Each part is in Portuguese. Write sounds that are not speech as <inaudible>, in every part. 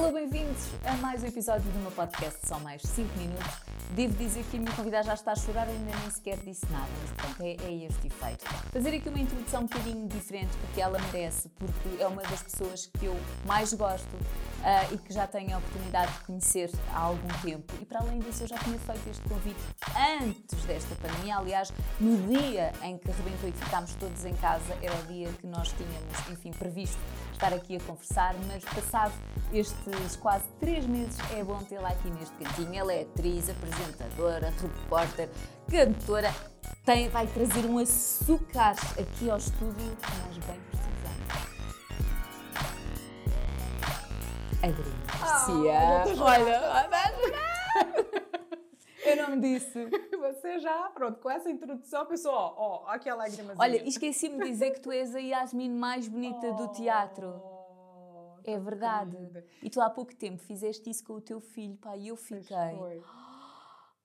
Alô, bem-vindos a mais um episódio do meu podcast Só Mais 5 Minutos. Devo dizer que a minha convidada já está a chorar e ainda nem sequer disse nada, mas pronto, é, é este efeito. Fazer aqui uma introdução um bocadinho diferente, porque ela merece, porque é uma das pessoas que eu mais gosto uh, e que já tenho a oportunidade de conhecer há algum tempo. E para além disso, eu já tinha feito este convite antes desta pandemia. Aliás, no dia em que arrebentou e ficámos todos em casa, era o dia que nós tínhamos, enfim, previsto estar aqui a conversar, mas passado estes quase três meses é bom tê-la aqui neste cantinho. Ela é atriz, apresentadora, repórter, cantora. Tem, vai trazer um açúcar aqui ao estúdio que nós bem precisamos. Adriana Garcia. Oh, Olha, <laughs> eu não me disse. Você já, pronto, com essa introdução, pessoal, ó, ó aqui a lágrima. Olha, esqueci-me de dizer que tu és a Yasmin mais bonita oh, do teatro. É verdade. E tu há pouco tempo fizeste isso com o teu filho, pá, e eu fiquei.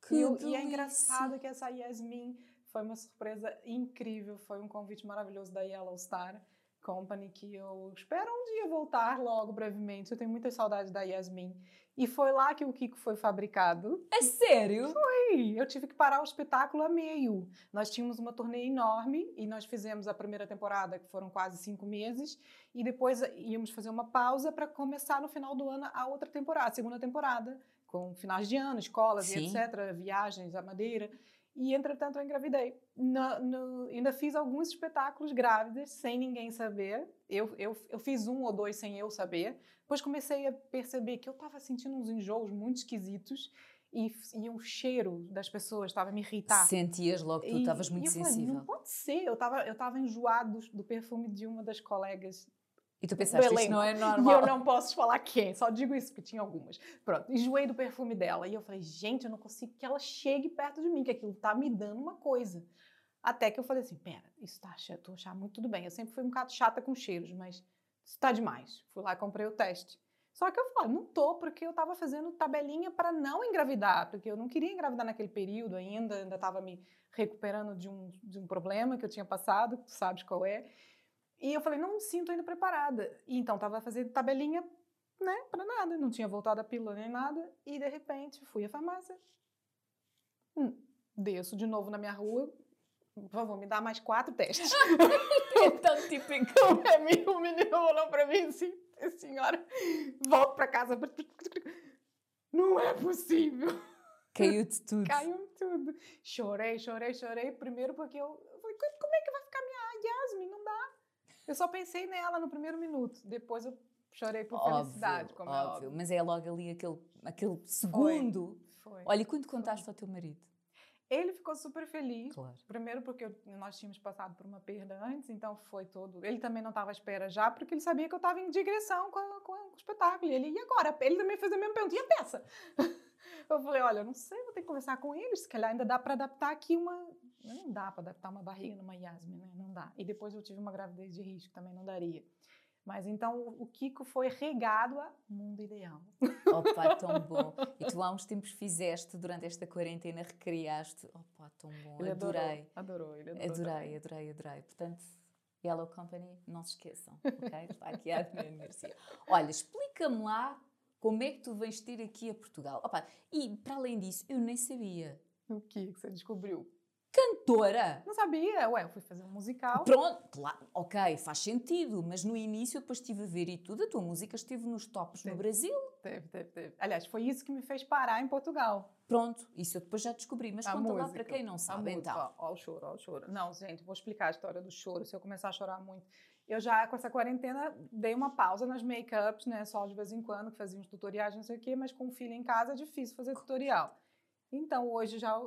Que e, e é engraçado que essa Yasmin foi uma surpresa incrível, foi um convite maravilhoso da Yellow Star Company que eu espero um dia voltar logo brevemente. Eu tenho muita saudade da Yasmin. E foi lá que o Kiko foi fabricado. É sério? Foi! Eu tive que parar o espetáculo a meio. Nós tínhamos uma turnê enorme e nós fizemos a primeira temporada, que foram quase cinco meses, e depois íamos fazer uma pausa para começar no final do ano a outra temporada, a segunda temporada, com finais de ano, escolas Sim. e etc., viagens à Madeira. E, entretanto, eu engravidei. No, no, ainda fiz alguns espetáculos grávidas, sem ninguém saber. Eu, eu, eu fiz um ou dois sem eu saber. Depois comecei a perceber que eu estava sentindo uns enjoos muito esquisitos e, e o cheiro das pessoas estava a me irritar. Sentias logo que tu estavas muito e eu sensível. Falei, não pode ser. Eu estava eu tava enjoado do, do perfume de uma das colegas e tu pensaste, isto não é normal. E eu não posso falar quem, só digo isso porque tinha algumas. Pronto, enjoei do perfume dela. E eu falei, gente, eu não consigo que ela chegue perto de mim, que aquilo tá me dando uma coisa. Até que eu falei assim, pera, isso tá chato, tô achando muito tudo bem. Eu sempre fui um bocado chata com cheiros, mas isso tá demais. Fui lá e comprei o teste. Só que eu falei, não tô, porque eu tava fazendo tabelinha para não engravidar, porque eu não queria engravidar naquele período ainda, ainda tava me recuperando de um, de um problema que eu tinha passado, tu sabes qual é. E eu falei, não me sinto ainda preparada. E então estava fazendo tabelinha, né, para nada, não tinha voltado a pílula nem nada. E de repente fui à farmácia, hum, desço de novo na minha rua, por favor, me dá mais quatro testes. <laughs> é tão típico. É meu, o menino falou para mim assim, senhora, volto para casa. Não é possível. Caiu-te tudo. Caiu tudo. Chorei, chorei, chorei. Primeiro porque eu, eu falei, como é que vai ficar minha Yasmin? Eu só pensei nela no primeiro minuto. Depois eu chorei por óbvio, felicidade, como óbvio. é óbvio. Mas é logo ali aquele, aquele segundo. Foi. Foi. Olha, e quando contaste ao teu marido? Ele ficou super feliz. Claro. Primeiro porque eu, nós tínhamos passado por uma perda antes, então foi todo. Ele também não estava à espera já, porque ele sabia que eu estava em digressão com, a, com, o espetáculo. E ele, e agora? Ele também fez a mesma pergunta. E a peça? <laughs> eu falei, olha, não sei, vou ter que conversar com eles. Se calhar ainda dá para adaptar aqui uma, não dá para adaptar uma barriga numa Yasmin, né? Não dá. E depois eu tive uma gravidez de risco, também não daria. Mas então o Kiko foi regado a mundo ideal. <laughs> Opa, tão bom. E tu há uns tempos fizeste, durante esta quarentena, recriaste. Opa, tão bom. Ele adorei. Adorou, adorou. Ele adorou adorei, adorei, adorei. Portanto, Yellow Company, não se esqueçam, ok? <laughs> Está aqui a Adriana Garcia. Olha, explica-me lá como é que tu vens ter aqui a Portugal. Opa, e para além disso, eu nem sabia. O que você descobriu? Cantora. Não sabia. Ué, eu fui fazer um musical. Pronto, claro, ok, faz sentido. Mas no início, depois estive a ver e tudo, a tua música esteve nos tops teve, no Brasil. Teve, teve, teve. Aliás, foi isso que me fez parar em Portugal. Pronto, isso eu depois já descobri. Mas a conta música, lá para quem não sabe, então. Ó, ó, o choro, ó, o choro. Não, gente, vou explicar a história do choro. Se eu começar a chorar muito. Eu já, com essa quarentena, dei uma pausa nas make-ups, né? Só de vez em quando, que fazia uns tutoriais, não sei o quê. Mas com o filho em casa é difícil fazer tutorial. Então, hoje já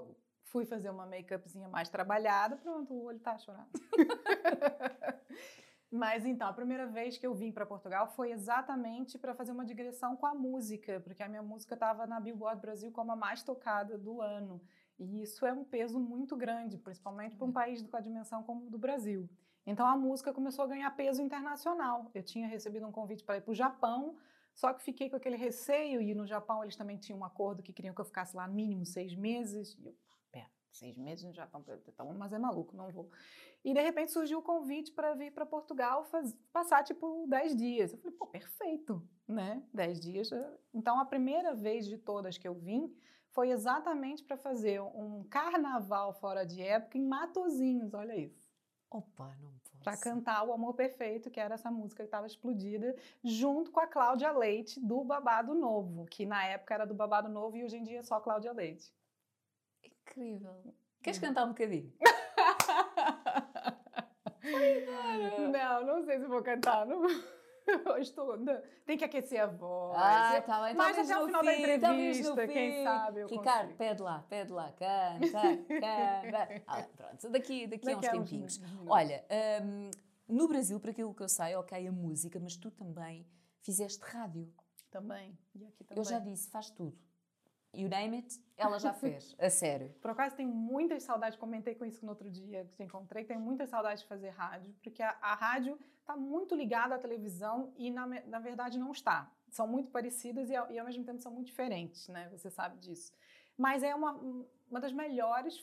Fui fazer uma make-upzinha mais trabalhada, pronto, o olho tá chorando. <laughs> Mas então, a primeira vez que eu vim para Portugal foi exatamente para fazer uma digressão com a música, porque a minha música estava na Billboard Brasil como a mais tocada do ano. E isso é um peso muito grande, principalmente para um país com a dimensão como o do Brasil. Então a música começou a ganhar peso internacional. Eu tinha recebido um convite para ir para o Japão, só que fiquei com aquele receio, e no Japão eles também tinham um acordo que queriam que eu ficasse lá mínimo seis meses. E eu, seis meses já estão, então, mas é maluco, não vou. E de repente surgiu o convite para vir para Portugal faz, passar tipo dez dias. Eu falei, pô, perfeito, né? Dez dias. Então a primeira vez de todas que eu vim foi exatamente para fazer um carnaval fora de época em Matozinhos, olha isso. Opa, não posso. Para cantar o Amor Perfeito, que era essa música que estava explodida, junto com a Cláudia Leite do Babado Novo, que na época era do Babado Novo e hoje em dia é só Cláudia Leite. Incrível. Queres cantar um bocadinho? <laughs> não, não sei se vou cantar. Não. <laughs> Tô, tem que aquecer a voz. Ah, tá bem. Mas até o final fim, da entrevista, quem sabe Ricardo, pede lá, pede lá, canta, <laughs> canta. Ah, pronto, daqui, daqui, a uns Daqui a uns tempinhos. Olha, hum, no Brasil, para aquilo que eu sei, ok, a música, mas tu também fizeste rádio. Também. E aqui também. Eu já disse, faz tudo. You name it, ela já <laughs> fez, a sério. Por acaso tenho muitas saudades, comentei com isso no outro dia que te encontrei, tenho muitas saudades de fazer rádio, porque a, a rádio está muito ligada à televisão e na, na verdade não está. São muito parecidas e ao, e ao mesmo tempo são muito diferentes, né? Você sabe disso. Mas é uma, uma das melhores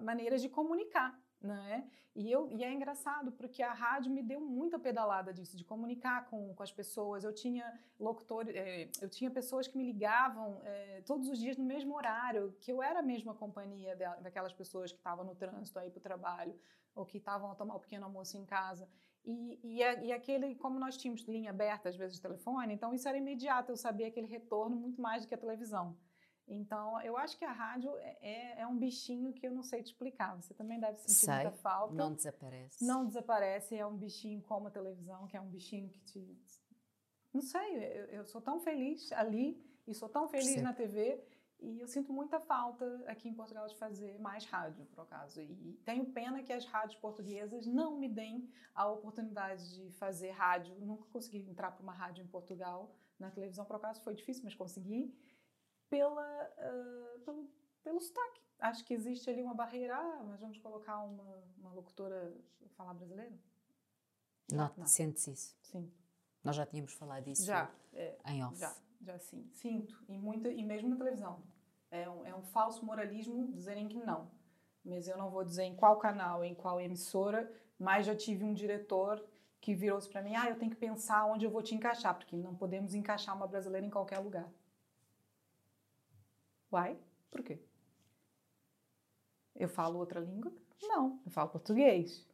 maneiras de comunicar, né? E, eu, e é engraçado, porque a rádio me deu muita pedalada disso, de comunicar com, com as pessoas. Eu tinha locutores, eh, eu tinha pessoas que me ligavam eh, todos os dias no mesmo horário, que eu era a mesma companhia da- daquelas pessoas que estavam no trânsito aí para o trabalho, ou que estavam a tomar o pequeno almoço em casa. E, e, e aquele, como nós tínhamos linha aberta, às vezes, de telefone, então isso era imediato, eu sabia aquele retorno muito mais do que a televisão. Então, eu acho que a rádio é, é- é um bichinho que eu não sei te explicar. Você também deve sentir Sei, muita falta. Não desaparece. Não desaparece, é um bichinho como a televisão, que é um bichinho que te. Não sei, eu, eu sou tão feliz ali e sou tão feliz Percebo. na TV e eu sinto muita falta aqui em Portugal de fazer mais rádio, por acaso. E tenho pena que as rádios portuguesas não me deem a oportunidade de fazer rádio. Nunca consegui entrar para uma rádio em Portugal. Na televisão, por acaso, foi difícil, mas consegui. Pela, ah, pelo, pelo sotaque. Acho que existe ali uma barreira. Ah, mas vamos colocar uma, uma locutora falar brasileiro? Não, Não. sentes isso. Sim. Nós já tínhamos falado disso Já, é, em off. já, já sim. Sinto. E, muita, e mesmo na televisão. É um, é um falso moralismo dizerem que não. Mas eu não vou dizer em qual canal, em qual emissora, mas já tive um diretor que virou-se para mim: ah, eu tenho que pensar onde eu vou te encaixar, porque não podemos encaixar uma brasileira em qualquer lugar. Uai? Por quê? Eu falo outra língua? Não, eu falo português.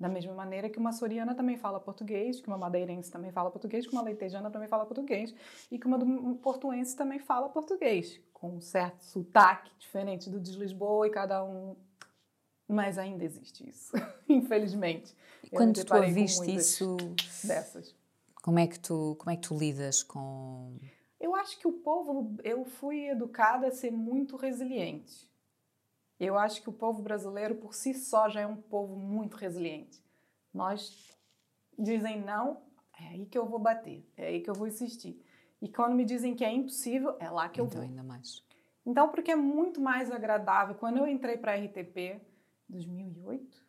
Da mesma maneira que uma açoriana também fala português, que uma madeirense também fala português, que uma leitejana também fala português, e que uma um portuense também fala português, com um certo sotaque diferente do de Lisboa e cada um. Mas ainda existe isso, <laughs> infelizmente. E quando tu ouviste isso, Dessas. como é, que tu, como é que tu lidas com. Eu acho que o povo, eu fui educada a ser muito resiliente. Eu acho que o povo brasileiro, por si só, já é um povo muito resiliente. Nós dizem não, é aí que eu vou bater, é aí que eu vou insistir. E quando me dizem que é impossível, é lá que eu então, vou. ainda mais. Então, porque é muito mais agradável. Quando eu entrei para a RTP, 2008,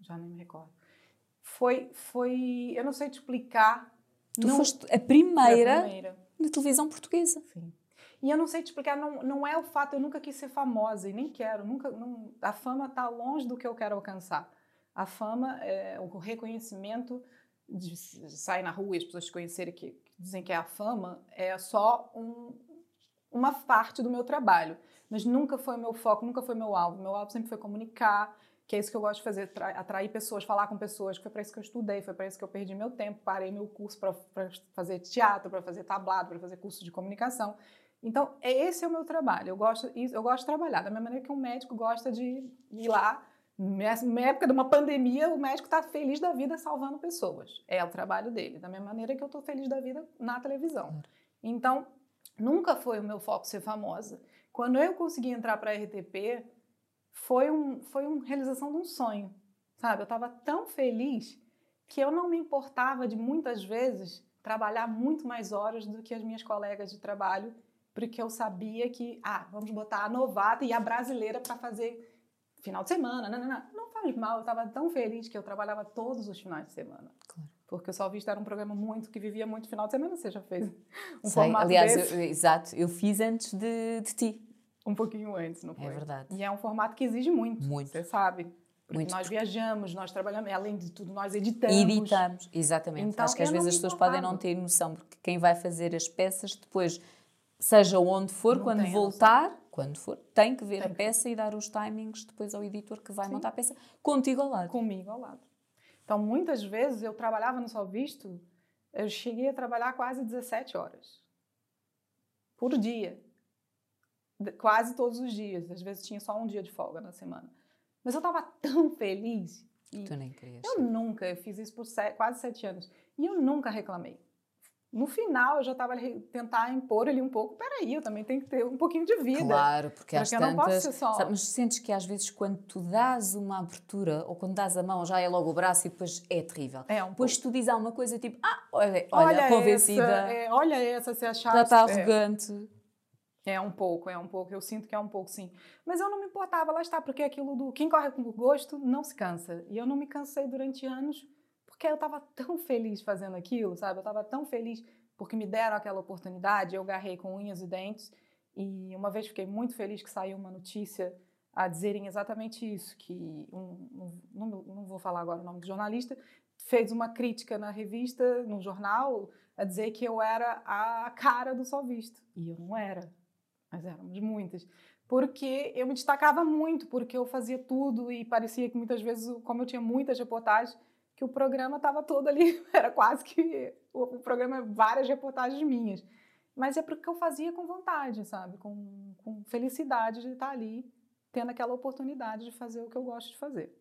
já nem me recordo, foi, foi, eu não sei te explicar. Tu não foste a foi a primeira primeira. Na televisão portuguesa. Sim. E eu não sei te explicar, não, não é o fato, eu nunca quis ser famosa e nem quero, nunca, não, a fama está longe do que eu quero alcançar. A fama, é, o reconhecimento de, sair na rua e as pessoas te conhecerem que, que dizem que é a fama, é só um, uma parte do meu trabalho. Mas nunca foi o meu foco, nunca foi meu alvo. Meu alvo sempre foi comunicar, que é isso que eu gosto de fazer, tra- atrair pessoas, falar com pessoas, que foi para isso que eu estudei, foi para isso que eu perdi meu tempo, parei meu curso para fazer teatro, para fazer tablado, para fazer curso de comunicação. Então, é- esse é o meu trabalho. Eu gosto, eu gosto de trabalhar da mesma maneira que um médico gosta de ir lá. Na época de uma pandemia, o médico está feliz da vida salvando pessoas. É o trabalho dele. Da mesma maneira que eu estou feliz da vida na televisão. Então, nunca foi o meu foco ser famosa. Quando eu consegui entrar para a RTP, foi, um, foi uma realização de um sonho. Sabe? Eu estava tão feliz que eu não me importava de muitas vezes trabalhar muito mais horas do que as minhas colegas de trabalho, porque eu sabia que, ah, vamos botar a novata e a brasileira para fazer final de semana. Não, não, não. não faz mal, eu estava tão feliz que eu trabalhava todos os finais de semana. Claro. Porque o Sol Vista era um programa muito que vivia muito final de semana. Você já fez um Sei, formato aliás, eu- exato, eu fiz antes de, de ti. Um pouquinho antes, não foi? É verdade. E é um formato que exige muito, Muito. você sabe. Muito, nós viajamos, nós trabalhamos, além de tudo, nós editamos. Editamos, exatamente. Então, Acho que às vezes as pessoas podem não ter noção, porque quem vai fazer as peças depois, seja onde for, Não quando a noção. voltar, quando for, tem que ver Tem a peça e dar os timings depois ao editor que vai Sim. montar a peça contigo ao lado. comigo ao lado. Então, muitas vezes eu trabalhava no Sol Visto, eu cheguei a trabalhar quase 17 horas por dia. Quase todos os dias. Às vezes tinha só um dia de folga na semana. Mas eu estava tão feliz. Tu nem querias. eu nunca, eu fiz isso por se- quase sete anos. E eu nunca reclamei. No final, eu já estava tentar impor ali um pouco. Peraí, eu também tenho que ter um pouquinho de vida. Claro, porque às Porque eu não posso tantas. ser só- sabe, mas sentes que às vezes quando tu dás uma abertura ou quando dás a mão já é logo o braço e depois é terrível. É um Depois tu dizes alguma coisa tipo, ah, olha, olha, Olha convencida, essa, é, olha essa, se achar. já está é. É um pouco, é um pouco. Eu sinto que é um pouco, sim. Mas eu não me importava, lá está, porque aquilo do quem corre com gosto não se cansa. E eu não me cansei durante anos, porque eu estava tão feliz fazendo aquilo, sabe? Eu estava tão feliz porque me deram aquela oportunidade, eu garrei com unhas e dentes. E uma vez fiquei muito feliz que saiu uma notícia a dizerem exatamente isso, que um, um- não, não vou falar agora o nome do jornalista, fez uma crítica na revista, no jornal, a dizer que eu era a cara do Sol Visto. E eu não era mas éramos muitas. Porque eu me destacava muito, porque eu fazia tudo e parecia que muitas vezes, como eu tinha muitas reportagens, que o programa estava todo ali, <laughs> era quase que o, programa, várias reportagens minhas. Mas é porque eu fazia com vontade, sabe? Com, com felicidade de estar ali, tendo aquela oportunidade de fazer o que eu gosto de fazer.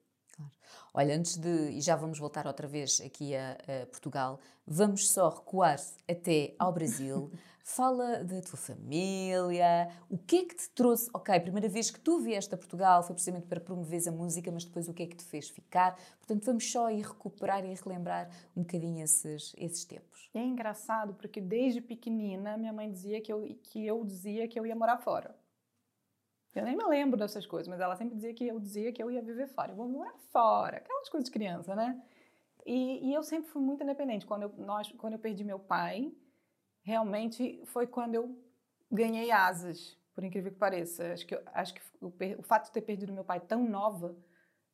Olha, antes de. E já vamos voltar outra vez aqui a, a Portugal, vamos só recuar até ao Brasil. <laughs> Fala da tua família, o que é que te trouxe? Ok, a primeira vez que tu vieste a Portugal foi precisamente para promoveres a música, mas depois o que é que te fez ficar? Portanto, vamos só ir recuperar e relembrar um bocadinho esses, esses tempos. É engraçado porque desde pequenina minha mãe dizia que eu, que eu dizia que eu ia morar fora. Eu nem me lembro dessas coisas, mas ela sempre dizia que eu dizia que eu ia viver fora. Eu vou morar fora, aquelas coisas de criança, né? E, e eu sempre fui muito independente. Quando eu, nós, quando eu perdi meu pai, realmente foi quando eu ganhei asas, por incrível que pareça. Acho que, acho que o, o fato de ter perdido meu pai tão nova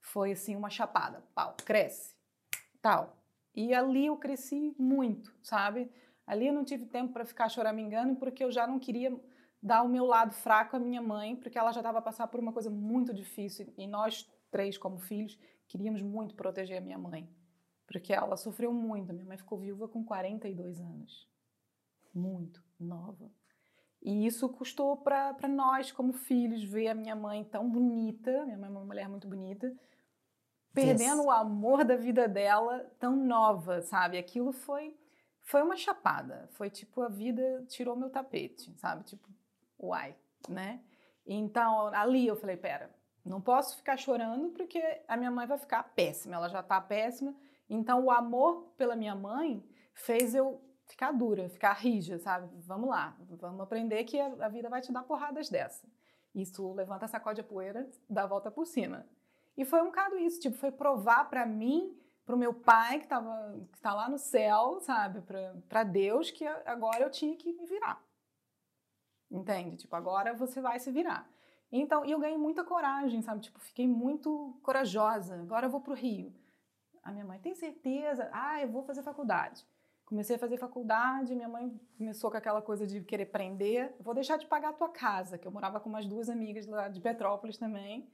foi assim uma chapada. Pau, cresce, tal. E ali eu cresci muito, sabe? Ali eu não tive tempo para ficar choramingando porque eu já não queria dar o meu lado fraco à minha mãe, porque ela já estava a passar por uma coisa muito difícil e nós três como filhos queríamos muito proteger a minha mãe, porque ela sofreu muito. Minha mãe ficou viúva com 42 anos. Muito nova. E isso custou para nós, como filhos, ver a minha mãe tão bonita, minha mãe é uma mulher muito bonita, perdendo Yes. o amor da vida dela tão nova, sabe? Aquilo foi foi uma chapada, foi tipo a vida tirou meu tapete, sabe? Tipo, uai, né? Então, ali eu falei, pera, não posso ficar chorando porque a minha mãe vai ficar péssima, ela já tá péssima. Então, o amor pela minha mãe fez eu ficar dura, ficar rija, sabe? Vamos lá, vamos aprender que a, vida vai te dar porradas dessa. Isso levanta, sacode a poeira, dá a volta por cima. E foi um bocado isso, tipo, foi provar para mim, para o meu pai que tava, que tá lá no céu, sabe, para Deus que agora eu tinha que me virar. Entende? Tipo, agora você vai se virar. Então, e eu ganhei muita coragem, sabe? Tipo, fiquei muito corajosa. Agora eu vou pro Rio. A minha mãe, tem certeza? Ah, eu vou fazer faculdade. Comecei a fazer faculdade, minha mãe começou com aquela coisa de querer prender. Vou deixar de pagar a tua casa, que eu morava com umas duas amigas lá de Petrópolis também.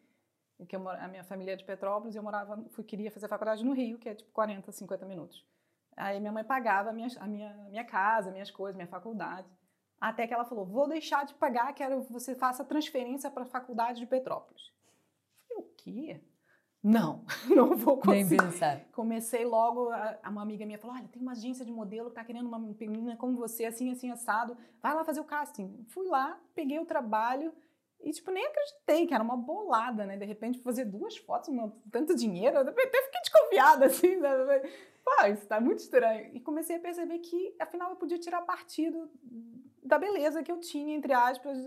Que eu, a minha família é de Petrópolis e eu morava, fui, queria fazer faculdade no Rio, que é tipo 40, 50 minutos. Aí minha mãe pagava a minha, a minha, minha casa, minhas coisas, minha faculdade. Até que ela falou: vou deixar de pagar, quero que você faça transferência para a faculdade de Petrópolis. Eu falei: o quê? Não, <laughs> não vou Nem conseguir. pensar. Comecei logo, a, uma amiga minha falou: olha, tem uma agência de modelo que tá querendo uma menina como você, assim, assim, assado. Vai lá fazer o casting. Fui lá, peguei o trabalho e, tipo, nem acreditei que era uma bolada, né? De repente, fazer duas fotos, uma, tanto dinheiro, eu até fiquei desconfiada, <laughs> assim, sabe? Pô, isso tá muito estranho. E comecei a perceber que, afinal, eu podia tirar partido da beleza que eu tinha, entre aspas.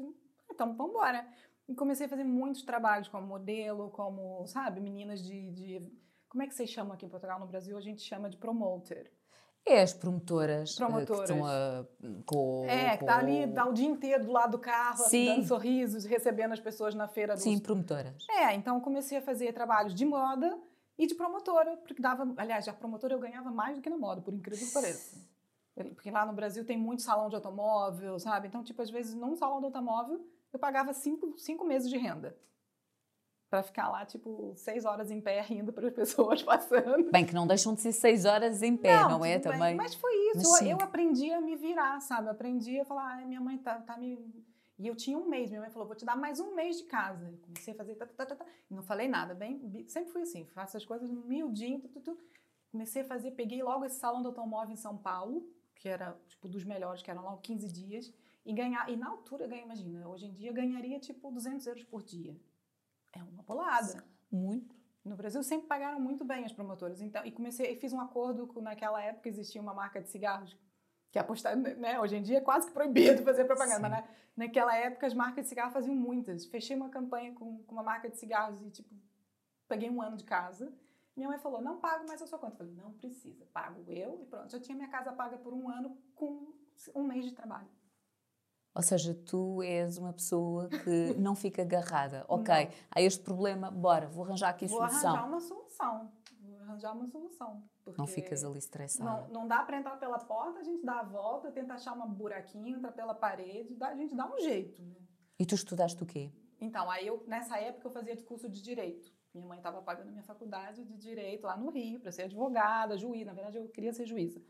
Então, vamos embora. E comecei a fazer muitos trabalhos como modelo, como, sabe, meninas de, de- Como é que vocês chamam aqui em Portugal? No Brasil, a gente chama de promoter. É as promotoras, Promotoras. que estão a, com, É, que com- tá ali, dá o dia inteiro do lado do carro, Sim. dando sorrisos, recebendo as pessoas na feira do Sim, promotoras. É, então comecei a fazer trabalhos de moda e de promotora, porque dava, aliás, a promotora eu ganhava mais do que na moda, por incrível que pareça. Porque lá no Brasil tem muito salão de automóvel, sabe? Então, tipo, às vezes num salão de automóvel eu pagava cinco, cinco meses de renda. Pra ficar lá, tipo, seis horas em pé rindo para as <laughs> pessoas passando. Bem, que não deixam de ser seis horas em pé, não, é? tudo bem, Também. Mas foi isso. Mas eu, aprendi a me virar, sabe? Eu aprendi a falar, ai, minha mãe tá, tá me. E eu tinha um mês. Minha mãe falou, vou te dar mais um mês de casa. Eu comecei a fazer. Tá, tá, tá, tá, e não falei nada, bem. Sempre fui assim, faço as coisas miudinho. Tu, tu, tu. Comecei a fazer, peguei logo esse salão do automóvel em São Paulo, que era tipo dos melhores, que eram lá 15 dias. E ganhar. E na altura, eu ganhei, imagina, hoje em dia ganharia tipo 200 euros por dia. É uma bolada. Muito. No Brasil sempre pagaram muito bem as promotoras. Então, e comecei, e fiz um acordo com naquela época existia uma marca de cigarros que apostar, né, hoje em dia é quase que proibido fazer propaganda, Sim. mas na, naquela época as marcas de cigarro faziam muitas. Fechei uma campanha com, com uma marca de cigarros e tipo peguei um ano de casa. Minha mãe falou: "Não pago mais a sua conta". Eu falei: "Não precisa, pago eu" e pronto. Já tinha minha casa paga por um ano com um mês de trabalho. Ou seja, tu és uma pessoa que <laughs> não fica agarrada. Ok, Não. há este problema, bora, vou arranjar aqui a Vou solução. arranjar uma solução. Vou arranjar uma solução. Não ficas ali estressada. Não, não dá para entrar pela porta, a gente dá a volta, tenta achar um buraquinho, entra pela parede, dá- a gente dá um jeito. Né? E tu estudaste o quê? Então, aí eu, nessa época eu fazia curso de direito. Minha mãe estava pagando minha faculdade de direito lá no Rio, para ser advogada, juíza. Na verdade, eu queria ser juíza.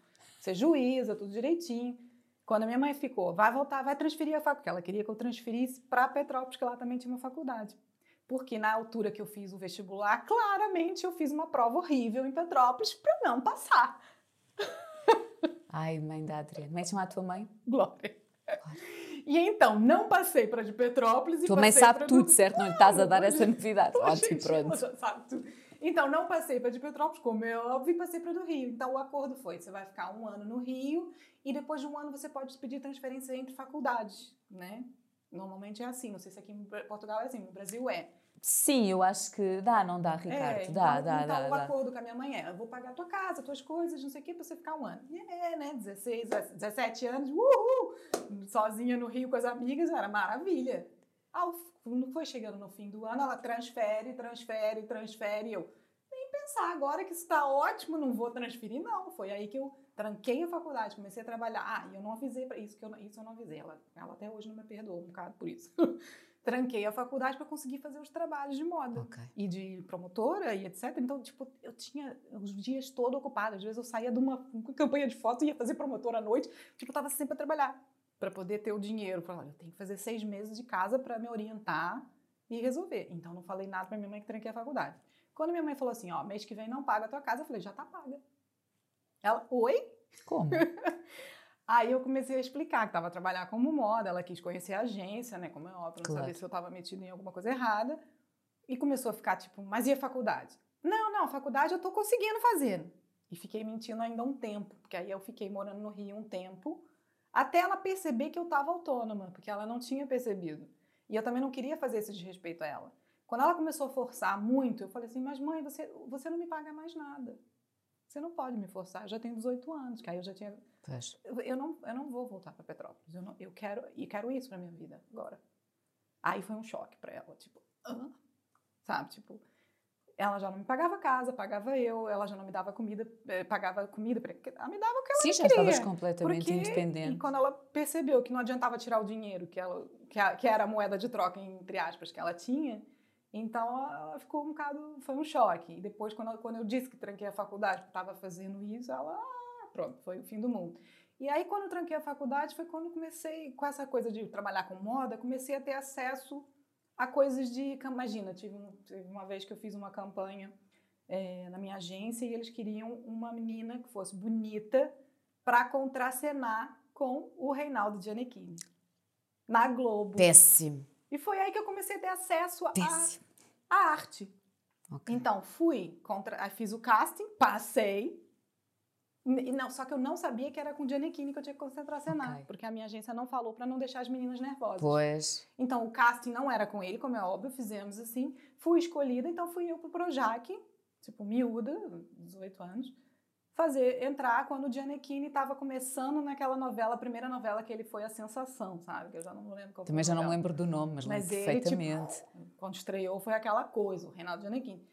Ser juíza, tudo direitinho. Quando a minha mãe ficou, vai voltar, vai transferir a faculdade, porque ela queria que eu transferisse para Petrópolis, que lá também tinha uma faculdade. Porque na altura que eu fiz o vestibular, claramente eu fiz uma prova horrível em Petrópolis para não passar. Ai, mãe da Adriana. Como é que chama a tua mãe? Glória. E então, não passei para de Petrópolis e tua mãe sabe tudo, do- certo? Não lhe estás a dar essa novidade. <laughs> Ótimo, pronto. sabe tudo. Então, não passei para de Petrópolis, como é óbvio, e passei para do Rio. Então, o acordo foi: você vai ficar um ano no Rio e depois de um ano você pode pedir transferência entre faculdades, né? Normalmente é assim. Não sei se aqui em Portugal é assim, no Brasil é. Sim, eu acho que dá, não dá, Ricardo? É, dá, então, dá, então dá, o dá. acordo com a minha mãe é: eu vou pagar tua casa, tuas coisas, não sei o quê, pra você ficar um ano. E é, né? 16, 17 anos, uhul! Sozinha no Rio com as amigas, era maravilha. Ao, quando foi chegando no fim do ano, ela transfere, transfere, transfere. Eu nem pensar, agora que isso está ótimo, não vou transferir, não. Foi aí que eu tranquei a faculdade, comecei a trabalhar. Ah, e eu não avisei para isso, que eu, isso eu não avisei. Ela, ela até hoje não me perdoou um bocado por isso. <laughs> tranquei a faculdade para conseguir fazer os trabalhos de moda Ok. e de promotora e etc. Então, tipo, eu tinha os dias todos ocupados. Às vezes eu saía de uma, uma campanha de foto e ia fazer promotora à noite. Tipo, eu tava sempre a trabalhar para poder ter o dinheiro. Falei, olha, eu tenho que fazer seis meses de casa para me orientar e resolver. Então, não falei nada para minha mãe que tranquei a faculdade. Quando minha mãe falou assim, ó, mês que vem não paga a tua casa, eu falei, já tá paga. Ela, oi? Como? <laughs> Aí eu comecei a explicar que estava a trabalhar como moda, ela quis conhecer a agência, né? Como é óbvio, não Claro. saber se eu estava metida em alguma coisa errada. E começou a ficar tipo, mas e a faculdade? Não, não, a faculdade eu tô conseguindo fazer. E fiquei mentindo ainda um tempo, porque aí eu fiquei morando no Rio um tempo, até ela perceber que eu estava autônoma, porque ela não tinha percebido. E eu também não queria fazer esse desrespeito a ela. Quando ela começou a forçar muito, eu falei assim, mas mãe, você, você não me paga mais nada. Você não pode me forçar, eu já tenho 18 anos, que aí eu já tinha Pois. eu, não, eu não vou voltar para Petrópolis. Eu, não, eu quero e quero isso para minha vida agora. Aí foi um choque para ela, tipo, Hã? sabe, tipo, ela já não me pagava casa, pagava eu, ela já não me dava comida, eh, pagava comida, ela me dava o que ela Sim, já queria. estavas completamente Porque- independente. E quando ela percebeu que não adiantava tirar o dinheiro que, ela, que, a- que era a moeda de troca, entre aspas, que ela tinha, então ela ficou um bocado. Foi um choque. E depois, quando, eu- quando eu disse que tranquei a faculdade, que estava fazendo isso, ela. Pronto, foi o fim do mundo. E aí, quando eu tranquei a faculdade, foi quando comecei, com essa coisa de trabalhar com moda, comecei a ter acesso a coisas de. Imagina, tive, um- teve uma vez que eu fiz uma campanha eh, na minha agência e eles queriam uma menina que fosse bonita para contracenar com o Reinaldo Gianecchini na Globo. Péssimo. E foi aí que eu comecei a ter acesso à Péssimo. à arte. Ok. Então, fui, contra, fiz o casting, passei. Não, só que eu não sabia que era com o Gianecchini que eu tinha que contracenar, Ok. porque a minha agência não falou para não deixar as meninas nervosas. Pois. Então, o casting não era com ele, como é óbvio, fizemos assim. Fui escolhida, então fui eu pro Projac, tipo, miúda, 18 anos. fazer entrar quando o Gianecchini estava começando naquela novela, a primeira novela que ele foi a sensação, sabe? Que eu já não lembro qual Também já não me lembro do nome, mas, mas lembro ele, perfeitamente. Tipo, quando estreou foi aquela coisa, o Reinaldo Gianecchini.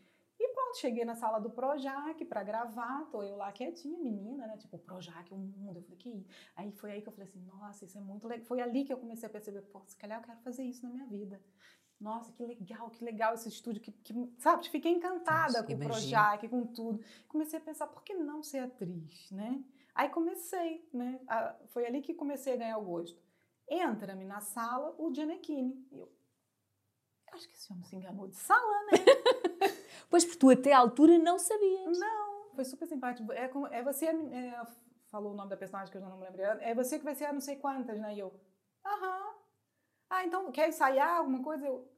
E pronto, cheguei na sala do Projac para gravar, tô eu lá quietinha, menina, né? Tipo, Projac, o um mundo. Eu falei, que Aí foi aí que eu falei assim, nossa, isso é muito legal. Foi ali que eu comecei a perceber, pô, se calhar eu quero fazer isso na minha vida nossa, que legal, que legal esse estúdio, que, que sabe, fiquei encantada com imagino. o Projac, com tudo. Comecei a pensar, por que não ser atriz, né? Aí comecei, né? A, foi ali que comecei a ganhar o gosto. Entra-me na sala o Gianecchini. Eu, acho que esse homem se enganou de sala, né? <laughs> pois, porque tu até à altura não sabias. Não, foi super simpático. É, como, é você, é, falou o nome da personagem que eu já não me lembrei. É você que vai ser a não sei quantas, né? E eu, aham. Ah, então quer ensaiar alguma coisa? Eu,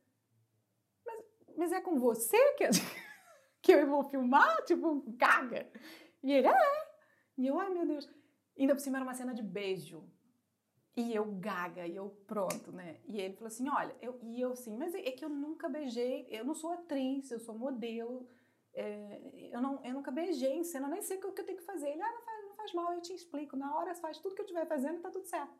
mas, mas é com você que, <laughs> que eu vou filmar? Tipo, caga. E ele, é. E eu, ai meu Deus. Ainda por cima era uma cena de beijo. E eu gaga, e eu pronto, né? E ele falou assim: olha, eu, e eu assim, mas é que eu nunca beijei, eu não sou atriz, eu sou modelo, é, eu, não, eu nunca beijei em cena, nem sei o que eu tenho que fazer. Ele, ah, não faz, não faz mal, eu te explico. Na hora faz tudo que eu estiver fazendo e tá tudo certo.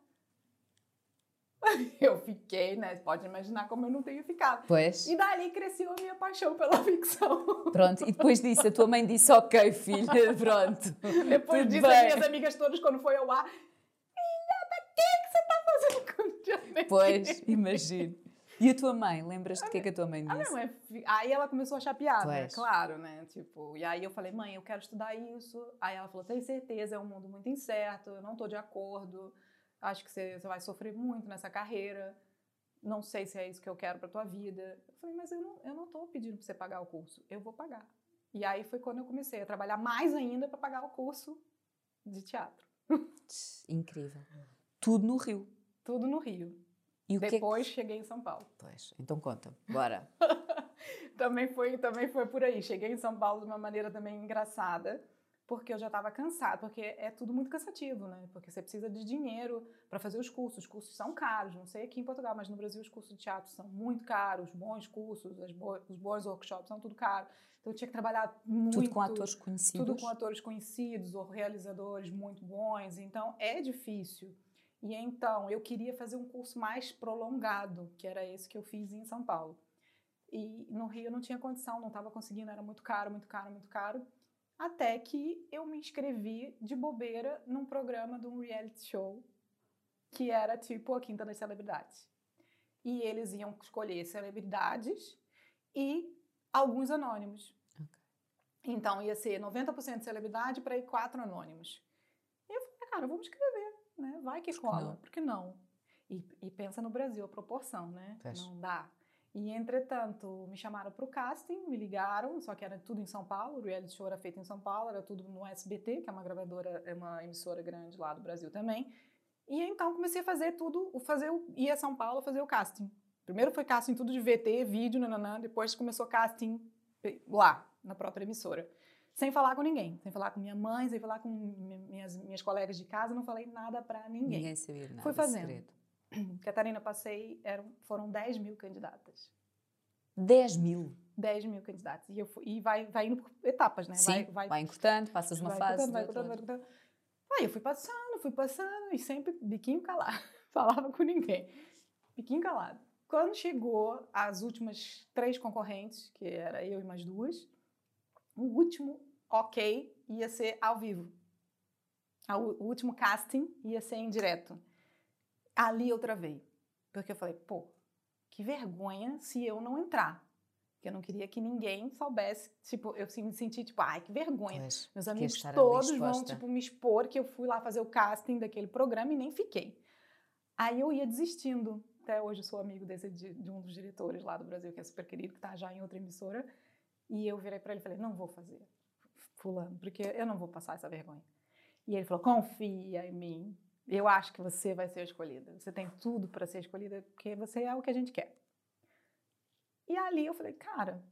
<laughs> Eu fiquei, né? Pode imaginar como eu não tenho ficado. Pois. E dali cresceu a minha paixão pela <laughs> ficção. Pronto, e depois disso a tua mãe disse: Ok, filha, pronto. Depois disso, bem. as minhas amigas todas, quando foi ao ar, filha, da que que você está fazendo com o Diamante? Pois, imagino. E a tua mãe, lembras-te do que é que a tua mãe disse? A mãe, aí ela começou a achar piada, claro, né? Tipo, e aí eu falei, mãe, eu quero estudar isso. Aí ela falou, tem certeza, é um mundo muito incerto, eu não estou de acordo acho que você, você vai sofrer muito nessa carreira, não sei se é isso que eu quero para tua vida. Eu falei, mas eu não, eu não tô pedindo para você pagar o curso, eu vou pagar. E aí foi quando eu comecei a trabalhar mais ainda para pagar o curso de teatro. Incrível. Tudo no Rio. Tudo no Rio. E Depois que... cheguei em São Paulo. Pois, então conta, bora. <laughs> também foi, também foi por aí. Cheguei em São Paulo de uma maneira também engraçada porque eu já estava cansada, porque é tudo muito cansativo, né? Porque você precisa de dinheiro para fazer os cursos. Os cursos são caros, não sei aqui em Portugal, mas no Brasil os cursos de teatro são muito caros, bons cursos, bo os bons workshops são tudo caro. Então eu tinha que trabalhar muito. Tudo com atores conhecidos. Tudo com atores conhecidos ou realizadores muito bons. Então é difícil. E então eu queria fazer um curso mais prolongado, que era esse que eu fiz em São Paulo. E no Rio eu não tinha condição, não estava conseguindo, era muito caro, muito caro, muito caro até que eu me inscrevi de bobeira num programa de um reality show que era tipo a Quinta das Celebridades. E eles iam escolher celebridades e alguns anônimos. Okay. Então ia ser 90% de celebridade para ir quatro anônimos. E eu falei, cara, vamos escrever, né? Vai que cola. Por que não? E, e, pensa no Brasil, a proporção, né? Fecha. Não dá. E, entretanto, me chamaram para o casting, me ligaram, só que era tudo em São Paulo, o reality show era feito em São Paulo, era tudo no SBT, que é uma gravadora, é uma emissora grande lá do Brasil também. E então comecei a fazer tudo, fazer o, ir a São Paulo fazer o casting. Primeiro foi casting tudo de VT, vídeo, nananã, depois começou casting lá, na própria emissora. Sem falar com ninguém, sem falar com minha mãe, sem falar com minhas, minhas colegas de casa, não falei nada para ninguém. Ninguém sabia nada. Fui fazendo. Segredo. <clears throat> Catarina, passei, eram, foram 10 mil candidatas. 10 mil? 10 mil candidatos. E, eu fui, e vai, vai indo por etapas, né? Sim, vai, vai, vai encurtando, passas uma fase. vai encurtando, vai encurtando. Aí eu fui passando, fui passando e sempre biquinho calado. <laughs> Falava com ninguém. Biquinho calado. Quando chegou as últimas três concorrentes, que era eu e mais duas, o último ok ia ser ao vivo. O último casting ia ser em direto ali eu travei. Porque eu falei, pô, que vergonha se eu não entrar. Porque eu não queria que ninguém soubesse, tipo, eu me senti tipo, ai, que vergonha. Pois, Meus amigos todos vão, tipo, me expor que eu fui lá fazer o casting daquele programa e nem fiquei. Aí eu ia desistindo. Até hoje eu sou amigo desse, de, de um dos diretores lá do Brasil, que é super querido, que está já em outra emissora. E eu virei para ele e falei, não vou fazer, fulano, porque eu não vou passar essa vergonha. E ele falou, confia em mim. Eu acho que você vai ser escolhida. Você tem tudo para ser escolhida, porque você é o que a gente quer. E ali eu falei, cara,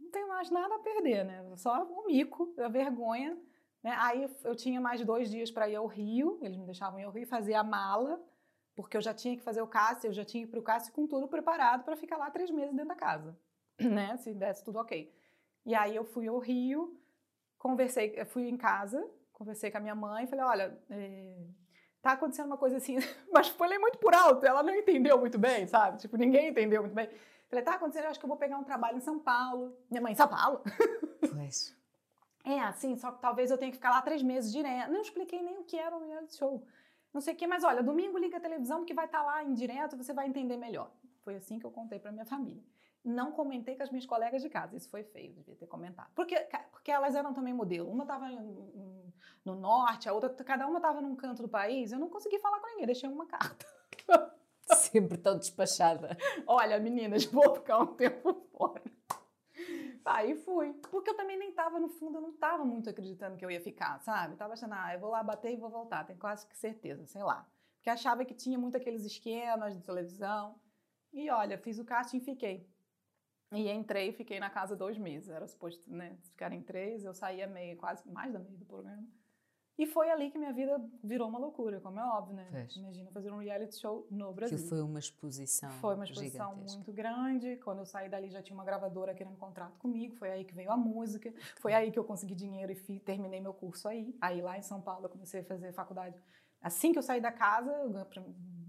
não tenho mais nada a perder, né? Só o mico, a vergonha. Né? Aí eu tinha mais dois dias para ir ao Rio, eles me deixavam ir ao Rio fazer a mala, porque eu já tinha que fazer o CAST, eu já tinha que ir para o CAST com tudo preparado para ficar lá três meses dentro da casa, <clears throat> né? Se desse tudo ok. E aí eu fui ao Rio, conversei, fui em casa conversei com a minha mãe e falei, olha, é, tá acontecendo uma coisa assim, <laughs> mas falei muito por alto, ela não entendeu muito bem, sabe? Tipo, ninguém entendeu muito bem. Falei, tá acontecendo, acho que eu vou pegar um trabalho em São Paulo. Minha mãe, São Paulo? <laughs> Pois. É, assim, só que talvez eu tenha que ficar lá três meses direto. Não expliquei nem o que era um reality show. Não sei o que, mas olha, domingo liga a televisão que vai estar lá em direto, você vai entender melhor. Foi assim que eu contei para minha família. Não comentei com as minhas colegas de casa, isso foi feio, devia ter comentado. Porque, porque elas eram também modelo. Uma estava no norte, a outra, cada uma estava num canto do país. Eu não consegui falar com ninguém, deixei uma carta. <laughs> Sempre tão despachada. Olha, meninas, vou ficar um tempo fora. Aí fui. Porque eu também nem estava, no fundo, eu não estava muito acreditando que eu ia ficar, sabe? Tava achando, ah, eu vou lá bater e vou voltar, tenho quase que certeza, sei lá. Porque achava que tinha muito aqueles esquemas de televisão. E olha, fiz o casting e fiquei. E entrei e fiquei na casa dois meses. Era suposto né, ficar em três, eu saía meio, quase mais da meia do programa. E foi ali que minha vida virou uma loucura, como é óbvio, né? Pois. Imagina fazer um reality show no Brasil. Aquilo foi uma exposição. Foi uma exposição gigantesca. muito grande. Quando eu saí dali já tinha uma gravadora querendo contrato comigo. Foi aí que veio a música. Foi aí que eu consegui dinheiro e fi- terminei meu curso aí. Aí lá em São Paulo eu comecei a fazer faculdade. Assim que eu saí da casa, eu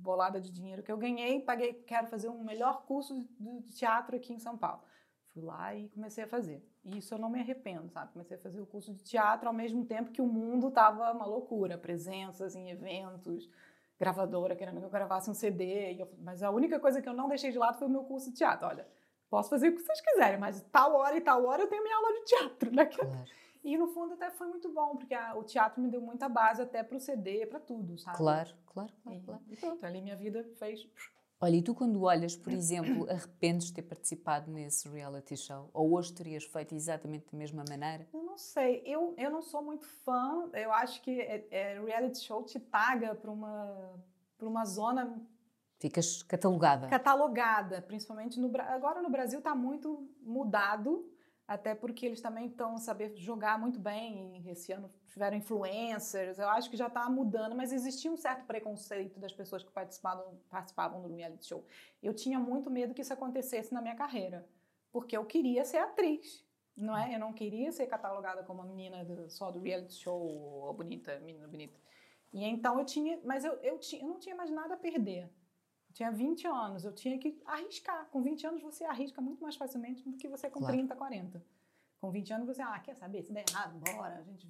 bolada de dinheiro que eu ganhei, paguei, quero fazer um melhor curso de teatro aqui em São Paulo. Fui lá e comecei a fazer. E isso eu não me arrependo, sabe? Comecei a fazer o curso de teatro ao mesmo tempo que o mundo estava uma loucura, presenças em eventos, gravadora querendo que eu gravasse um CD. eu- mas a única coisa que eu não deixei de lado foi o meu curso de teatro. Olha, posso fazer o que vocês quiserem, mas tal hora e tal hora eu tenho minha aula de teatro, né? Claro, E no fundo até foi muito bom, porque a- o teatro me deu muita base até para o CD, para tudo, sabe? claro, claro, claro, E, claro. e pronto, ali minha vida fez. Olha, e tu quando olhas, por exemplo, arrependes de ter participado nesse reality show? Ou hoje terias feito exatamente da mesma maneira? Eu não sei, eu, eu não sou muito fã, eu acho que é, é, reality show te taga para uma, pra uma zona Ficas catalogada. catalogada, principalmente no agora no Brasil está muito mudado, até porque eles também estão saber jogar muito bem. Esse ano tiveram influencers, eu acho que já está mudando, mas existia um certo preconceito das pessoas que participavam, participavam do reality show. Eu tinha muito medo que isso acontecesse na minha carreira, porque eu queria ser atriz. Não é? Eu não queria ser catalogada como uma menina do- só do reality show, ou bonita, menina bonita. E então eu tinha, mas eu, eu, tinha, eu não tinha mais nada a perder. Tinha 20 anos, eu tinha que arriscar. Com 20 anos você arrisca muito mais facilmente do que você com Claro. 30, 40. Com 20 anos você, ah, quer saber, se der errado, bora, a gente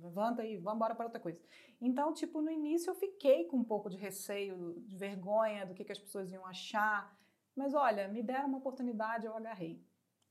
levanta e vamos embora para outra coisa. Então, tipo, no início eu fiquei com um pouco de receio, de vergonha do que, que as pessoas iam achar. Mas olha, me deram uma oportunidade, eu agarrei.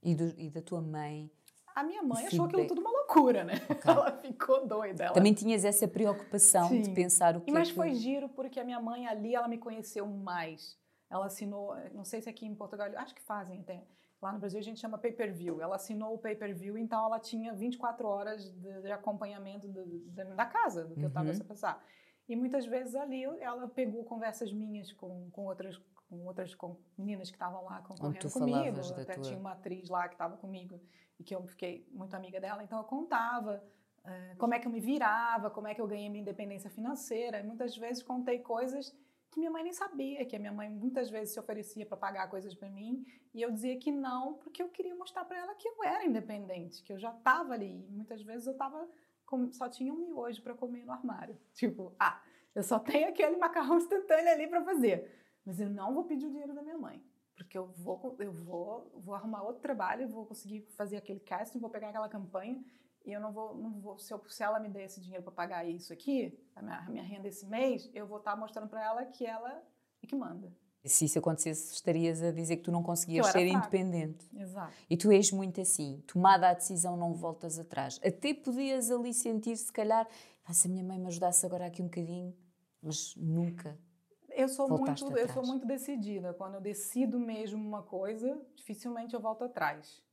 E, do- e da tua mãe? A minha mãe O achou aquilo feedback. tudo uma loucura, né? <laughs> Ok. Ela ficou doida. Ela Também tinhas essa preocupação de Sim. pensar o que E mas é que... foi giro porque a minha mãe ali, ela me conheceu mais. Ela assinou, não sei se aqui em Portugal, acho que fazem até. Lá no Brasil a gente chama pay-per-view. Ela assinou o pay-per-view, então ela tinha 24 horas de, de acompanhamento do- do- da casa, do que eu estava Uhum. a passar. E muitas vezes ali ela pegou conversas minhas com, com outras com outras com meninas que estavam lá concorrendo comigo. Até tua- tinha uma atriz lá que estava comigo e que eu fiquei muito amiga dela, então eu contava eh, como é que eu me virava, como é que eu ganhei minha independência financeira. E muitas vezes contei coisas que minha mãe nem sabia, que a minha mãe muitas vezes se oferecia para pagar coisas para mim e eu dizia que não, porque eu queria mostrar para ela que eu era independente, que eu já estava ali. E muitas vezes eu tava com- só tinha um miojo para comer no armário. <laughs> Tipo, ah, eu só tenho aquele macarrão instantâneo ali para fazer, mas eu não vou pedir o dinheiro da minha mãe. Porque eu vou, eu vou, vou arrumar outro trabalho, vou conseguir fazer aquele casting, vou pegar aquela campanha e eu não vou, não vou se, eu- se ela me der esse dinheiro para pagar isso aqui, a minha, a minha renda esse mês, eu vou estar mostrando para ela que ela é que manda. Se isso acontecesse, estarias a dizer que tu não conseguias ser fraca. independente. Exato. E tu és muito assim, tomada a decisão, não voltas atrás. Até podias ali sentir, se calhar, "Ah, se a minha mãe me ajudasse agora aqui um bocadinho, mas nunca. Eu sou Voltaste muito, eu sou atrás. muito decidida. Quando eu decido mesmo uma coisa, dificilmente eu volto atrás.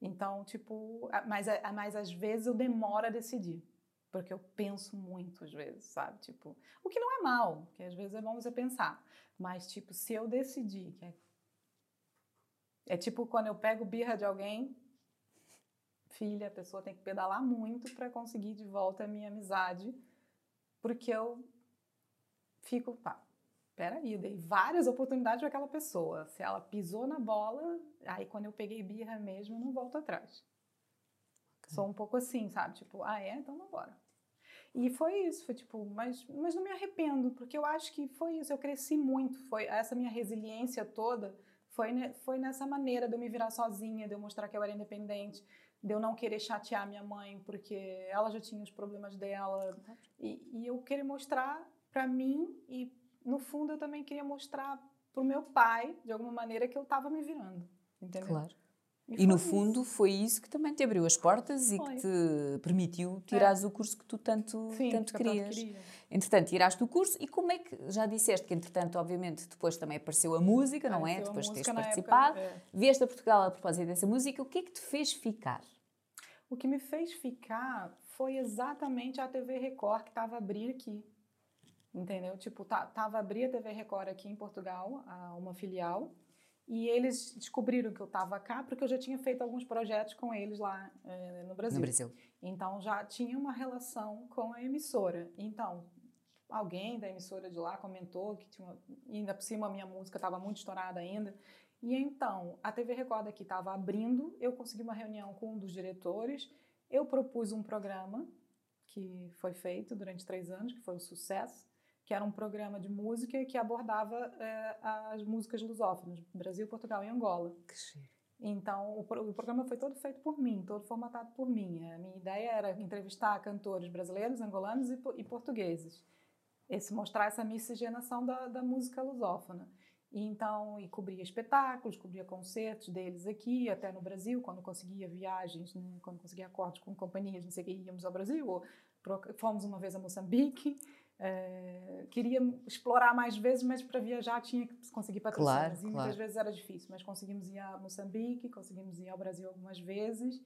Então, tipo, mas, mas às vezes eu demoro a decidir. Porque eu penso muito às vezes, sabe? Tipo, o que não é mal, que às vezes é bom você pensar. Mas, tipo, se eu decidir que é... É tipo quando eu pego birra de alguém, filha, a pessoa tem que pedalar muito para conseguir de volta a minha amizade, porque eu fico, pá, peraí, eu dei várias oportunidades para aquela pessoa. Se ela pisou na bola, aí quando eu peguei birra mesmo, eu não volto atrás. Sou um pouco assim, sabe? Tipo, ah, é? Então vambora. E foi isso, foi tipo, mas, mas não me arrependo, porque eu acho que foi isso, eu cresci muito, foi essa minha resiliência toda foi, foi nessa maneira de eu me virar sozinha, de eu mostrar que eu era independente, de eu não querer chatear minha mãe, porque ela já tinha os problemas dela, e, e eu querer mostrar para mim, e no fundo eu também queria mostrar para o meu pai, de alguma maneira, que eu estava me virando, entendeu? Claro. E, e no isso. fundo foi isso que também te abriu as portas e foi. que te permitiu tirares é. o curso que tu tanto, Sim, tanto querias. Queria. Entretanto, tiraste o curso e como é que, já disseste que entretanto, obviamente, depois também apareceu a música, não é? Depois de teres participado. Época, é. Vieste a Portugal a propósito dessa música, o que é que te fez ficar? O que me fez ficar foi exatamente a TV Record que estava a abrir aqui. Entendeu? Tipo, tava a abrir a TV Record aqui em Portugal, uma filial. E eles descobriram que eu estava cá porque eu já tinha feito alguns projetos com eles lá eh, no Brasil. No Brasil. Então já tinha uma relação com a emissora. Então, alguém da emissora de lá comentou que tinha, ainda por cima a minha música estava muito estourada ainda. E então, a TV Record aqui estava abrindo, eu consegui uma reunião com um dos diretores, eu propus um programa que foi feito durante três anos, que foi um sucesso, que era um programa de música que abordava é, as músicas lusófonas, Brasil, Portugal e Angola. Que chique. Então, o, o, programa foi todo feito por mim, todo formatado por mim. A minha ideia era entrevistar cantores brasileiros, angolanos e, e portugueses. Esse, mostrar essa miscigenação da, da música lusófona. E então, e cobria espetáculos, cobria concertos deles aqui, até no Brasil, quando conseguia viagens, né, quando conseguia acordos com companhias, não sei o que, íamos ao Brasil. Ou, fomos uma vez a Moçambique, é, queria explorar mais vezes, mas para viajar tinha que conseguir patrocínios. Claro, e muitas claro. vezes era difícil, mas conseguimos ir a Moçambique, conseguimos ir ao Brasil algumas vezes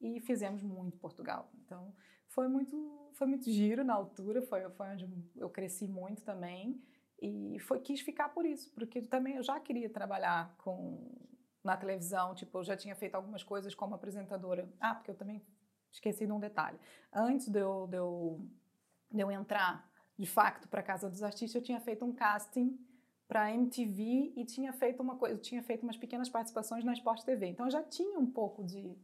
e fizemos muito Portugal. Então foi muito, foi muito giro na altura, foi, foi onde eu cresci muito também e foi quis ficar por isso, porque também eu já queria trabalhar com na televisão, tipo eu já tinha feito algumas coisas como apresentadora. Ah, porque eu também esqueci de um detalhe. Antes de eu, de eu, de eu entrar de facto para a Casa dos Artistas, eu tinha feito um casting para a MTV e tinha feito uma coisa, tinha feito umas pequenas participações na Sport TV. Então eu já tinha um pouco de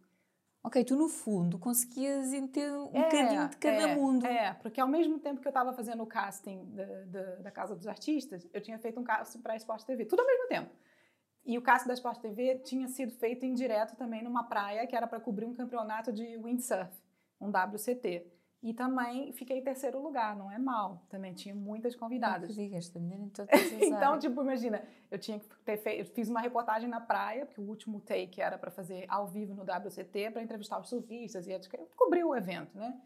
Ok, tu no fundo conseguias ter um é, bocadinho de cada é, mundo. É, porque ao mesmo tempo que eu estava fazendo o casting da, da, da, Casa dos Artistas, eu tinha feito um casting para a Sport TV, tudo ao mesmo tempo. E o casting da Sport TV tinha sido feito em direto também numa praia que era para cobrir um campeonato de windsurf, um WCT. E também fiquei em terceiro lugar, não é mal. Também tinha muitas convidadas. Em todas <laughs> Então, tipo, imagina, eu tinha que ter feito, fiz uma reportagem na praia, porque o último take era para fazer ao vivo no WCT, para entrevistar os surfistas e cobrir o evento, né?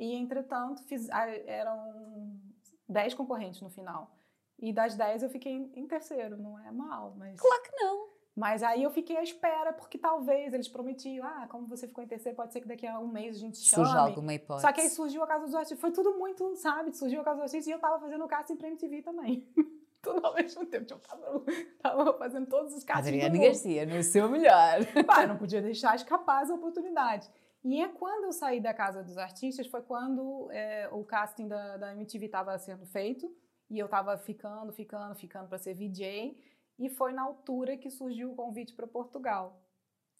E, entretanto, fiz, eram 10 concorrentes no final. E das 10 eu fiquei em terceiro, não é mal, mas... Claro que não! Mas aí eu fiquei à espera, porque talvez eles prometiam, ah, como você ficou em terceiro, pode ser que daqui a um mês a gente chame. Surja alguma hipótese. Só que aí surgiu a Casa dos Artistas, foi tudo muito, sabe, surgiu a Casa dos Artistas e eu tava fazendo o casting pra MTV também. <laughs> tudo ao mesmo tempo, eu tava, tava fazendo todos os castings. Adriana Garcia, no seu melhor. <laughs> Pá, não podia deixar escapar as oportunidades. E é quando eu saí da Casa dos Artistas, foi quando é, o casting da, da MTV estava sendo feito, e eu tava ficando, ficando, ficando para ser VJ, e foi na altura que surgiu o convite para Portugal.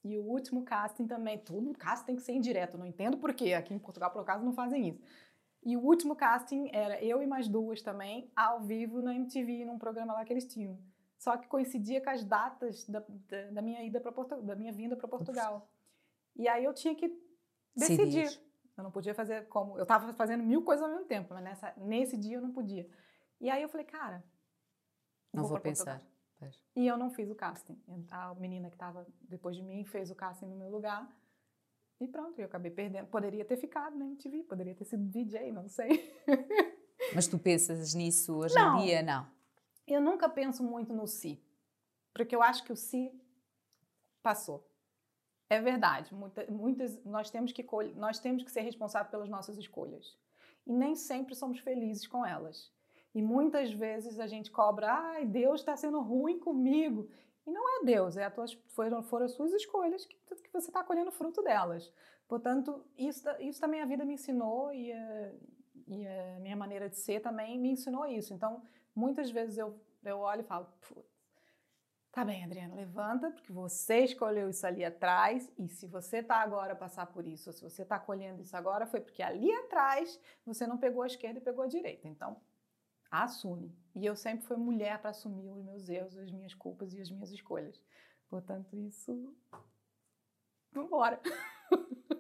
E o último casting também, todo casting tem que ser indireto, não entendo por quê, aqui em Portugal, por acaso, não fazem isso. E o último casting era eu e mais duas também, ao vivo na MTV, num programa lá que eles tinham. Só que coincidia com as datas da, da, da minha ida para Portugal, da minha vinda para Portugal. E aí eu tinha que decidir. Sim, eu não podia fazer como. Eu estava fazendo mil coisas ao mesmo tempo, mas nessa, nesse dia eu não podia. E aí eu falei, cara. Não vou, vou pensar. Portugal. E eu não fiz o casting. A menina que estava depois de mim fez o casting no meu lugar. E pronto, eu acabei perdendo. Poderia ter ficado na MTV, poderia ter sido DJ, não sei. <laughs> Mas tu pensas nisso hoje não, em dia? Não. Eu nunca penso muito no si. Porque eu acho que o si passou. É verdade. Muita, muitas, nós, temos que, nós temos que ser responsáveis pelas nossas escolhas. E nem sempre somos felizes com elas. E muitas vezes a gente cobra, ai, Deus está sendo ruim comigo. E não é Deus, é tuas, foram, foram as suas escolhas que, que você está colhendo fruto delas. Portanto, isso, isso também a vida me ensinou e a, e a minha maneira de ser também me ensinou isso. Então, muitas vezes eu, eu olho e falo, Tá bem, Adriana, levanta, porque você escolheu isso ali atrás, e se você tá agora a passar por isso, ou se você tá colhendo isso agora, foi porque ali atrás você não pegou a esquerda e pegou a direita. Então, assume. E eu sempre fui mulher para assumir os meus erros, as minhas culpas e as minhas escolhas. Portanto, isso. Vambora.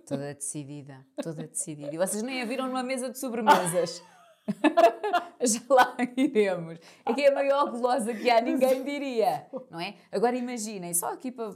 Toda decidida, toda decidida. E vocês nem a viram numa mesa de sobremesas. <laughs> <laughs> Já lá iremos. É que é a maior gulosa que há, ninguém diria, não é? Agora imaginem, só aqui para,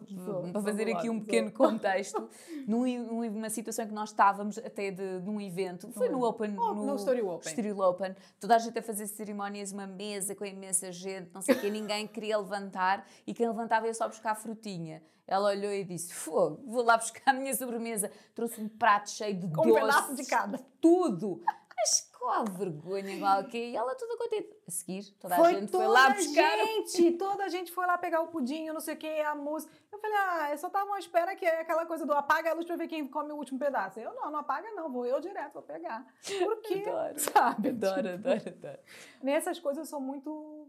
para fazer aqui um pequeno contexto, numa situação em que nós estávamos até de, num evento, foi no Open, oh, no, no Story Open. Open, toda a gente a fazer cerimónias, uma mesa com imensa gente, não sei o quê, ninguém queria levantar e quem levantava ia só buscar frutinha. Ela olhou e disse: Fogo, vou lá buscar a minha sobremesa. Trouxe um prato cheio de Com doces. um pedaço de cada. Tudo. Mas qual vergonha, igual que E ela toda contente. A seguir, toda foi a gente toda foi lá buscar. gente, toda a gente foi lá pegar o pudim, não sei o que, a música. Eu falei, ah, eu só tava à espera que é aquela coisa do apaga a luz pra ver quem come o último pedaço. Eu não, não apaga não, vou eu direto, vou pegar. Por quê? Adoro. Sabe? Adoro, Tipo, adoro, adoro. Nessas coisas eu sou muito.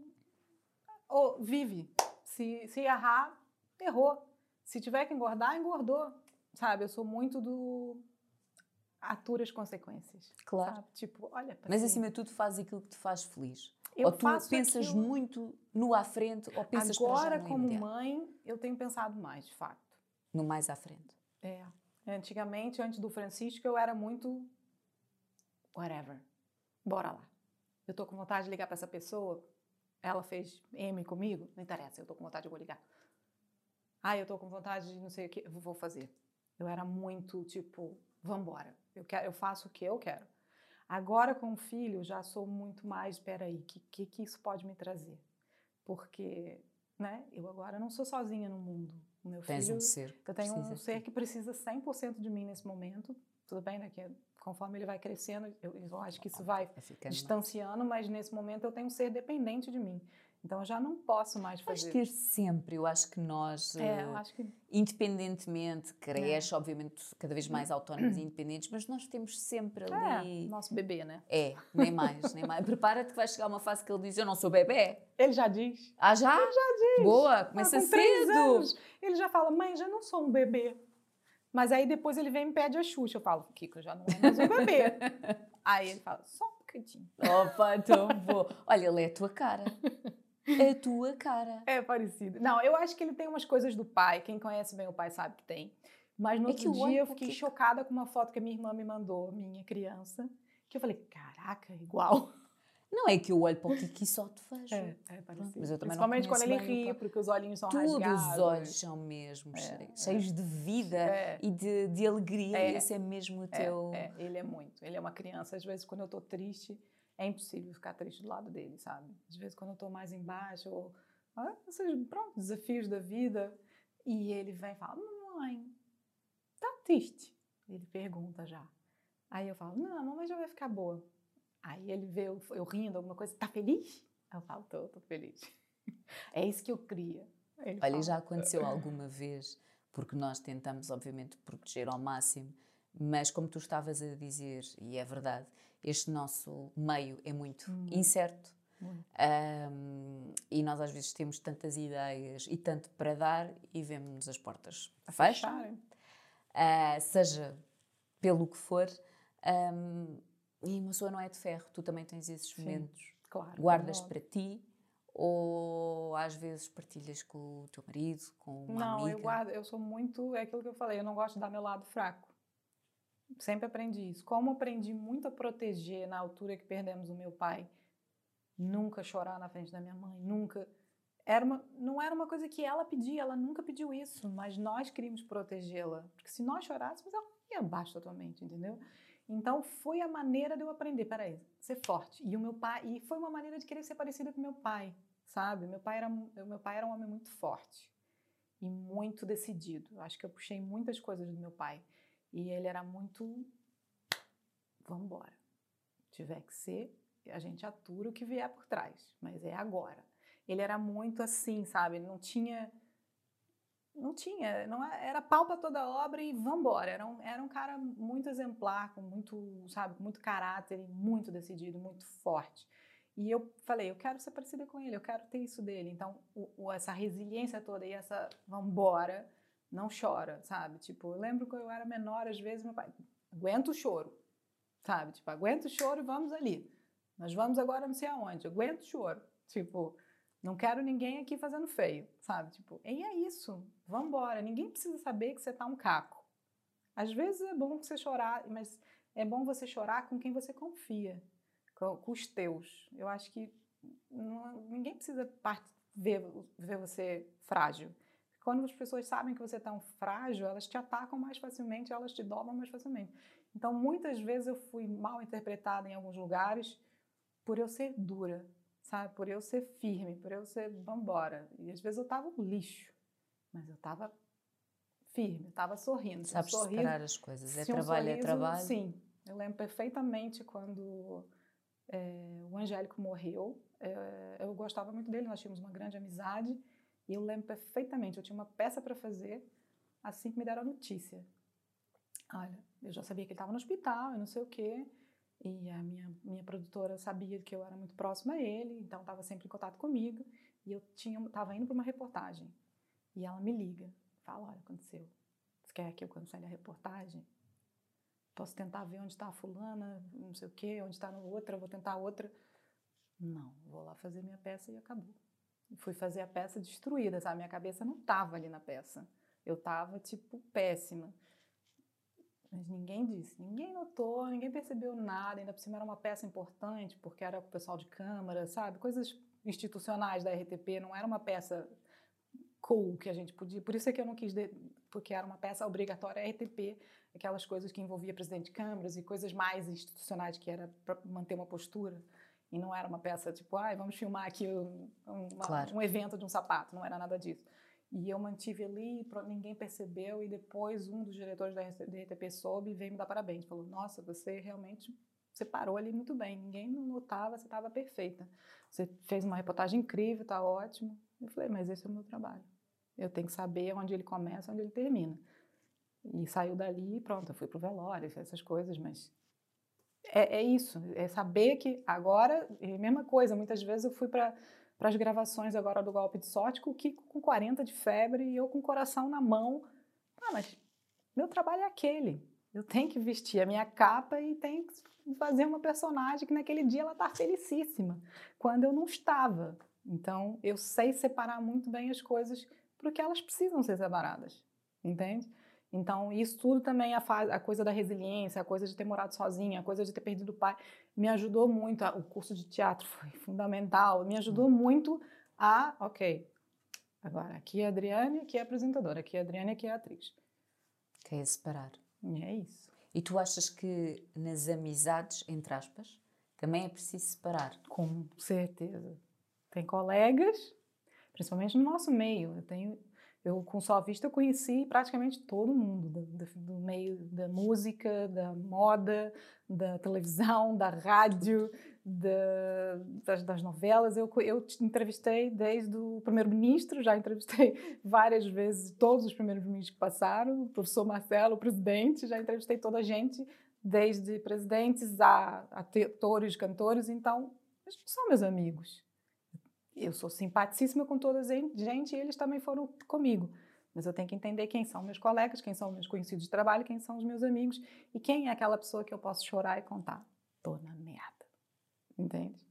Oh, vive. Se, se errar, errou. Se tiver que engordar, engordou. Sabe? Eu sou muito do. Atura as consequências. Claro. Sabe? Tipo, olha. Mas acima de tudo, faz aquilo que te faz feliz. Eu ou tu pensas aquilo- muito no à frente ou pensas para Agora, no como imediato? mãe, eu tenho pensado mais, de fato. No mais à frente. É. Antigamente, antes do Francisco, eu era muito. Whatever. Bora lá. Eu tô com vontade de ligar para essa pessoa. Ela fez M comigo. Não interessa, eu tô com vontade, eu vou ligar. Ah, eu tô com vontade de não sei o que, vou fazer. Eu era muito tipo, vambora. Eu, quero, eu faço o que eu quero. Agora, com o filho, já sou muito mais, peraí, o que, que, que isso pode me trazer? Porque, né, eu agora não sou sozinha no mundo. O meu Tens filho um ser. eu tenho um ser que precisa 100% de mim nesse momento. Tudo bem, né? Que conforme ele vai crescendo, eu, eu acho que isso vai distanciando, mas nesse momento eu tenho um ser dependente de mim. Então eu já não posso mais fazer. ter sempre, eu acho que nós, É, eh, acho que independentemente, cresce, obviamente, cada vez mais autónomos e independentes, mas nós temos sempre é ali. nosso bebê, né? É, nem mais, nem mais. Prepara-te que vai chegar uma fase que ele diz: Eu não sou bebê. Ele já diz. Ah, já? Já diz. Boa, Ah, começa com três cedo. anos, ele já fala, mãe, já não sou um bebê. Mas aí depois ele vem e me pede a Xuxa. Eu falo, Kiko, já não é mais um bebê. <laughs> aí ele fala, só um bocadinho. Opa, tão bom. Olha, ele é a tua cara. <laughs> A tua cara. É parecido. Não, eu acho que ele tem umas coisas do pai. Quem conhece bem o pai sabe que tem. Mas no É que outro dia eu fiquei Kiko. chocada com uma foto que a minha irmã me mandou, minha criança. Que eu falei, caraca, igual. Não é que eu olho para o Kiki só te vejo. É, é parecido. mas eu também não Principalmente quando ele ri, porque os olhinhos são Todos rasgados. os olhos são mesmo É, cheios, é. de vida É. e de, de alegria. É. Esse é mesmo o É, teu. é, ele é muito. Ele é uma criança. Às vezes, quando eu tô triste, é impossível ficar triste do lado dele, sabe? Às vezes, quando eu tô mais embaixo, ou ah, esses, pronto, desafios da vida, e ele vem e fala: Mamãe, tá triste? Ele pergunta já. Aí eu falo: Não, a mamãe já vai ficar boa. Aí ele vê eu, eu rindo, alguma coisa: Tá feliz? Eu falo: Tô, tô feliz. <laughs> É isso que eu queria. Ele Olha, fala, já aconteceu alguma vez, porque nós tentamos, obviamente, proteger ao máximo, mas como tu estavas a dizer, e é verdade, este nosso meio é muito Hum. incerto. Ahm, e nós às vezes temos tantas ideias e tanto para dar e vemos-nos as portas a fecham, fecharem. ah, seja pelo que for, ahm, e uma pessoa não é de ferro, tu também tens esses Sim. momentos. Claro. Guardas não- para ti ou às vezes partilhas com o teu marido, com uma Não, amiga? eu guardo, eu sou muito, é aquilo que eu falei, eu não gosto de dar meu lado fraco. Sempre aprendi isso. Como aprendi muito a proteger na altura que perdemos o meu pai, nunca chorar na frente da minha mãe, nunca. Era uma, não era uma coisa que ela pedia, ela nunca pediu isso, mas nós queríamos protegê-la. Porque se nós chorássemos, ela ia abaixo totalmente, entendeu? Então foi a maneira de eu aprender, peraí, ser forte. E o meu pai, e foi uma maneira de querer ser parecida com meu pai, sabe? Meu pai era, meu pai era um homem muito forte e muito decidido. Acho que eu puxei muitas coisas do meu pai. E ele era muito. Vamos embora. Tiver que ser, a gente atura o que vier por trás, mas é agora. Ele era muito assim, sabe? Não tinha. Não tinha, não é- era pau para toda obra e vambora. Era um, era um cara muito exemplar, com muito, sabe, muito caráter muito decidido, muito forte. E eu falei, eu quero ser parecida com ele, eu quero ter isso dele. Então, o, o, essa resiliência toda e essa, vambora, não chora, sabe? Tipo, eu lembro que eu era menor, às vezes meu pai, aguenta o choro, sabe? Tipo, aguenta o choro e vamos ali. Nós vamos agora não sei aonde, aguenta o choro. Tipo, não quero ninguém aqui fazendo feio, sabe? Tipo, e é isso, vambora. Ninguém precisa saber que você tá um caco. Às vezes é bom você chorar, mas é bom você chorar com quem você confia, com, com os teus. Eu acho que não, ninguém precisa ver, ver você frágil. Quando as pessoas sabem que você está um frágil, elas te atacam mais facilmente, elas te dobram mais facilmente. Então, muitas vezes eu fui mal interpretada em alguns lugares por eu ser dura, sabe? Por eu ser firme, por eu ser vambora. E às vezes eu tava um lixo, mas eu tava firme, eu tava sorrindo. Sabes um separar as coisas, é trabalho, um sorriso, é trabalho. Sim, eu lembro perfeitamente quando é, o Angélico morreu, é, eu gostava muito dele, nós tínhamos uma grande amizade, e eu lembro perfeitamente, eu tinha uma peça para fazer assim que me deram a notícia. Olha, eu já sabia que ele estava no hospital e não sei o quê, e a minha, minha produtora sabia que eu era muito próxima a ele, então estava sempre em contato comigo. E eu estava indo para uma reportagem. E ela me liga, fala: Olha, aconteceu. Você quer que eu cancele a reportagem? Posso tentar ver onde está a fulana, não sei o quê, onde está outra, vou tentar outra. Não, vou lá fazer minha peça e acabou. Fui fazer a peça destruída, sabe? Minha cabeça não estava ali na peça. Eu estava, tipo, péssima. Mas ninguém disse, ninguém notou, ninguém percebeu nada. Ainda por cima era uma peça importante, porque era o pessoal de câmara, sabe? Coisas institucionais da RTP, não era uma peça cool que a gente podia. Por isso é que eu não quis, de, porque era uma peça obrigatória RTP, aquelas coisas que envolvia presidente de câmaras e coisas mais institucionais que era para manter uma postura. E não era uma peça tipo, ai, vamos filmar aqui um, uma, claro. um evento de um sapato, não era nada disso. E eu mantive ali, ninguém percebeu, e depois um dos diretores da RTP soube e veio me dar parabéns. Falou: Nossa, você realmente você parou ali muito bem, ninguém notava, você estava perfeita. Você fez uma reportagem incrível, está ótimo. Eu falei: Mas esse é o meu trabalho. Eu tenho que saber onde ele começa, onde ele termina. E saiu dali e pronto, eu fui pro velório, essas coisas, mas é, é, isso, é saber que agora, mesma coisa, muitas vezes eu fui para para as gravações agora do Golpe de Sorte, com o Kiko com 40 de febre e eu com o coração na mão. Ah, mas meu trabalho é aquele. Eu tenho que vestir a minha capa e tenho que fazer uma personagem que naquele dia ela está felicíssima, quando eu não estava. Então, eu sei separar muito bem as coisas porque elas precisam ser separadas, entende? Então, isso tudo também, a, a, coisa da resiliência, a coisa de ter morado sozinha, a coisa de ter perdido o pai, me ajudou muito. O curso de teatro <laughs> foi fundamental, me ajudou hum. muito a, ok, agora aqui é a Adriane, aqui é a apresentadora, aqui é a Adriane, aqui é a atriz. Que é separar. E é isso. E tu achas que nas amizades, entre aspas, também é preciso separar? Com certeza. Tem colegas, principalmente no nosso meio, eu tenho eu, com Só Vista, eu conheci praticamente todo mundo do, do, meio da música, da moda, da televisão, da rádio, da, das, das, novelas. Eu, eu entrevistei desde o primeiro-ministro, já entrevistei <laughs> várias vezes todos os primeiros ministros que passaram, o professor Marcelo, o presidente, já entrevistei toda a gente, desde presidentes a, a atores, cantores. Então, eles são meus amigos eu sou simpaticíssima com toda a gente e eles também foram comigo. Mas eu tenho que entender quem são meus colegas, quem são meus conhecidos de trabalho, quem são os meus amigos e quem é aquela pessoa que eu posso chorar e contar. Tô na merda. Entende?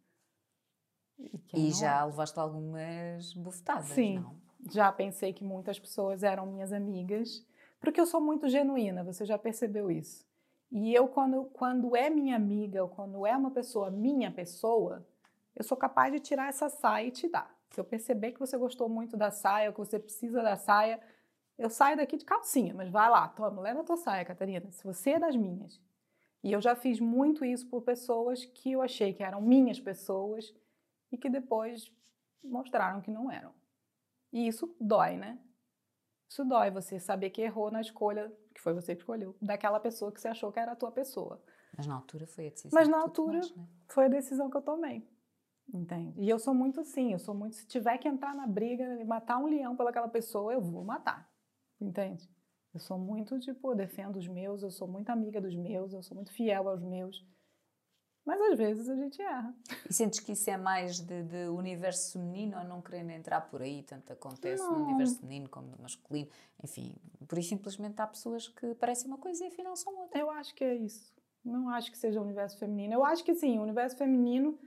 E, e já é. levaste algumas bufetadas, Sim, não? já pensei que muitas pessoas eram minhas amigas, porque eu sou muito genuína, você já percebeu isso. E eu, quando, quando é minha amiga, ou quando é uma pessoa minha pessoa, eu sou capaz de tirar essa saia e te dar. Se eu perceber que você gostou muito da saia, que você precisa da saia, eu saio daqui de calcinha, mas vai lá, toma, leva a tua saia, Catarina, se você é das minhas. E eu já fiz muito isso por pessoas que eu achei que eram minhas pessoas e que depois mostraram que não eram. E isso dói, né? Isso dói você saber que errou na escolha, que foi você que escolheu, daquela pessoa que você achou que era a tua pessoa. Mas na altura foi a decisão. Mas na altura tomaste, né? foi a decisão que eu tomei. Entende? E eu sou muito assim, eu sou muito. Se tiver que entrar na briga e matar um leão pelaquela pessoa, eu vou matar. Entende? Eu sou muito, tipo, defendo os meus, eu sou muito amiga dos meus, eu sou muito fiel aos meus. Mas às vezes a gente erra. E sentes que isso é mais de, de universo feminino ou não querendo entrar por aí? Tanto acontece Não. no universo feminino como no masculino. Enfim, por isso simplesmente há pessoas que parecem uma coisa e afinal são outra. Eu acho que é isso. Não acho que seja o universo feminino. Eu acho que sim, o universo feminino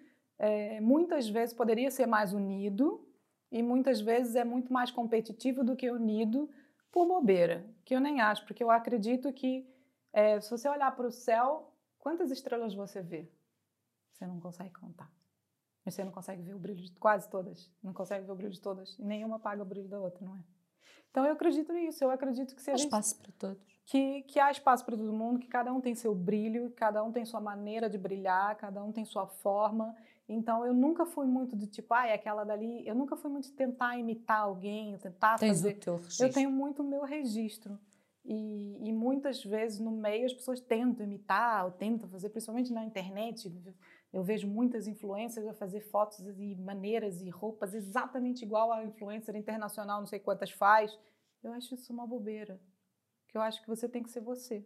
é, muitas vezes poderia ser mais unido e muitas vezes é muito mais competitivo do que unido por bobeira, que eu nem acho, porque eu acredito que é, se você olhar para o céu, quantas estrelas você vê? Você não consegue contar. Mas você não consegue ver o brilho de quase todas. Não consegue ver o brilho de todas. E nenhuma apaga o brilho da outra, não é? Então eu acredito nisso. Eu acredito que se Há espaço para todos. que, que há espaço para todo mundo, que cada um tem seu brilho, cada um tem sua maneira de brilhar, cada um tem sua forma. Então eu nunca fui muito de tipo, ah, é aquela dali. Eu nunca fui muito de tentar imitar alguém, tentar Tens fazer. o teu registro. Eu tenho muito o meu registro. E, e muitas vezes no meio as pessoas tentam imitar, ou tentam fazer, principalmente na internet. Eu vejo muitas influencers a fazer fotos e maneiras e roupas exatamente igual a influencer internacional, não sei quantas faz. Eu acho isso uma bobeira. Que eu acho que você tem que ser você.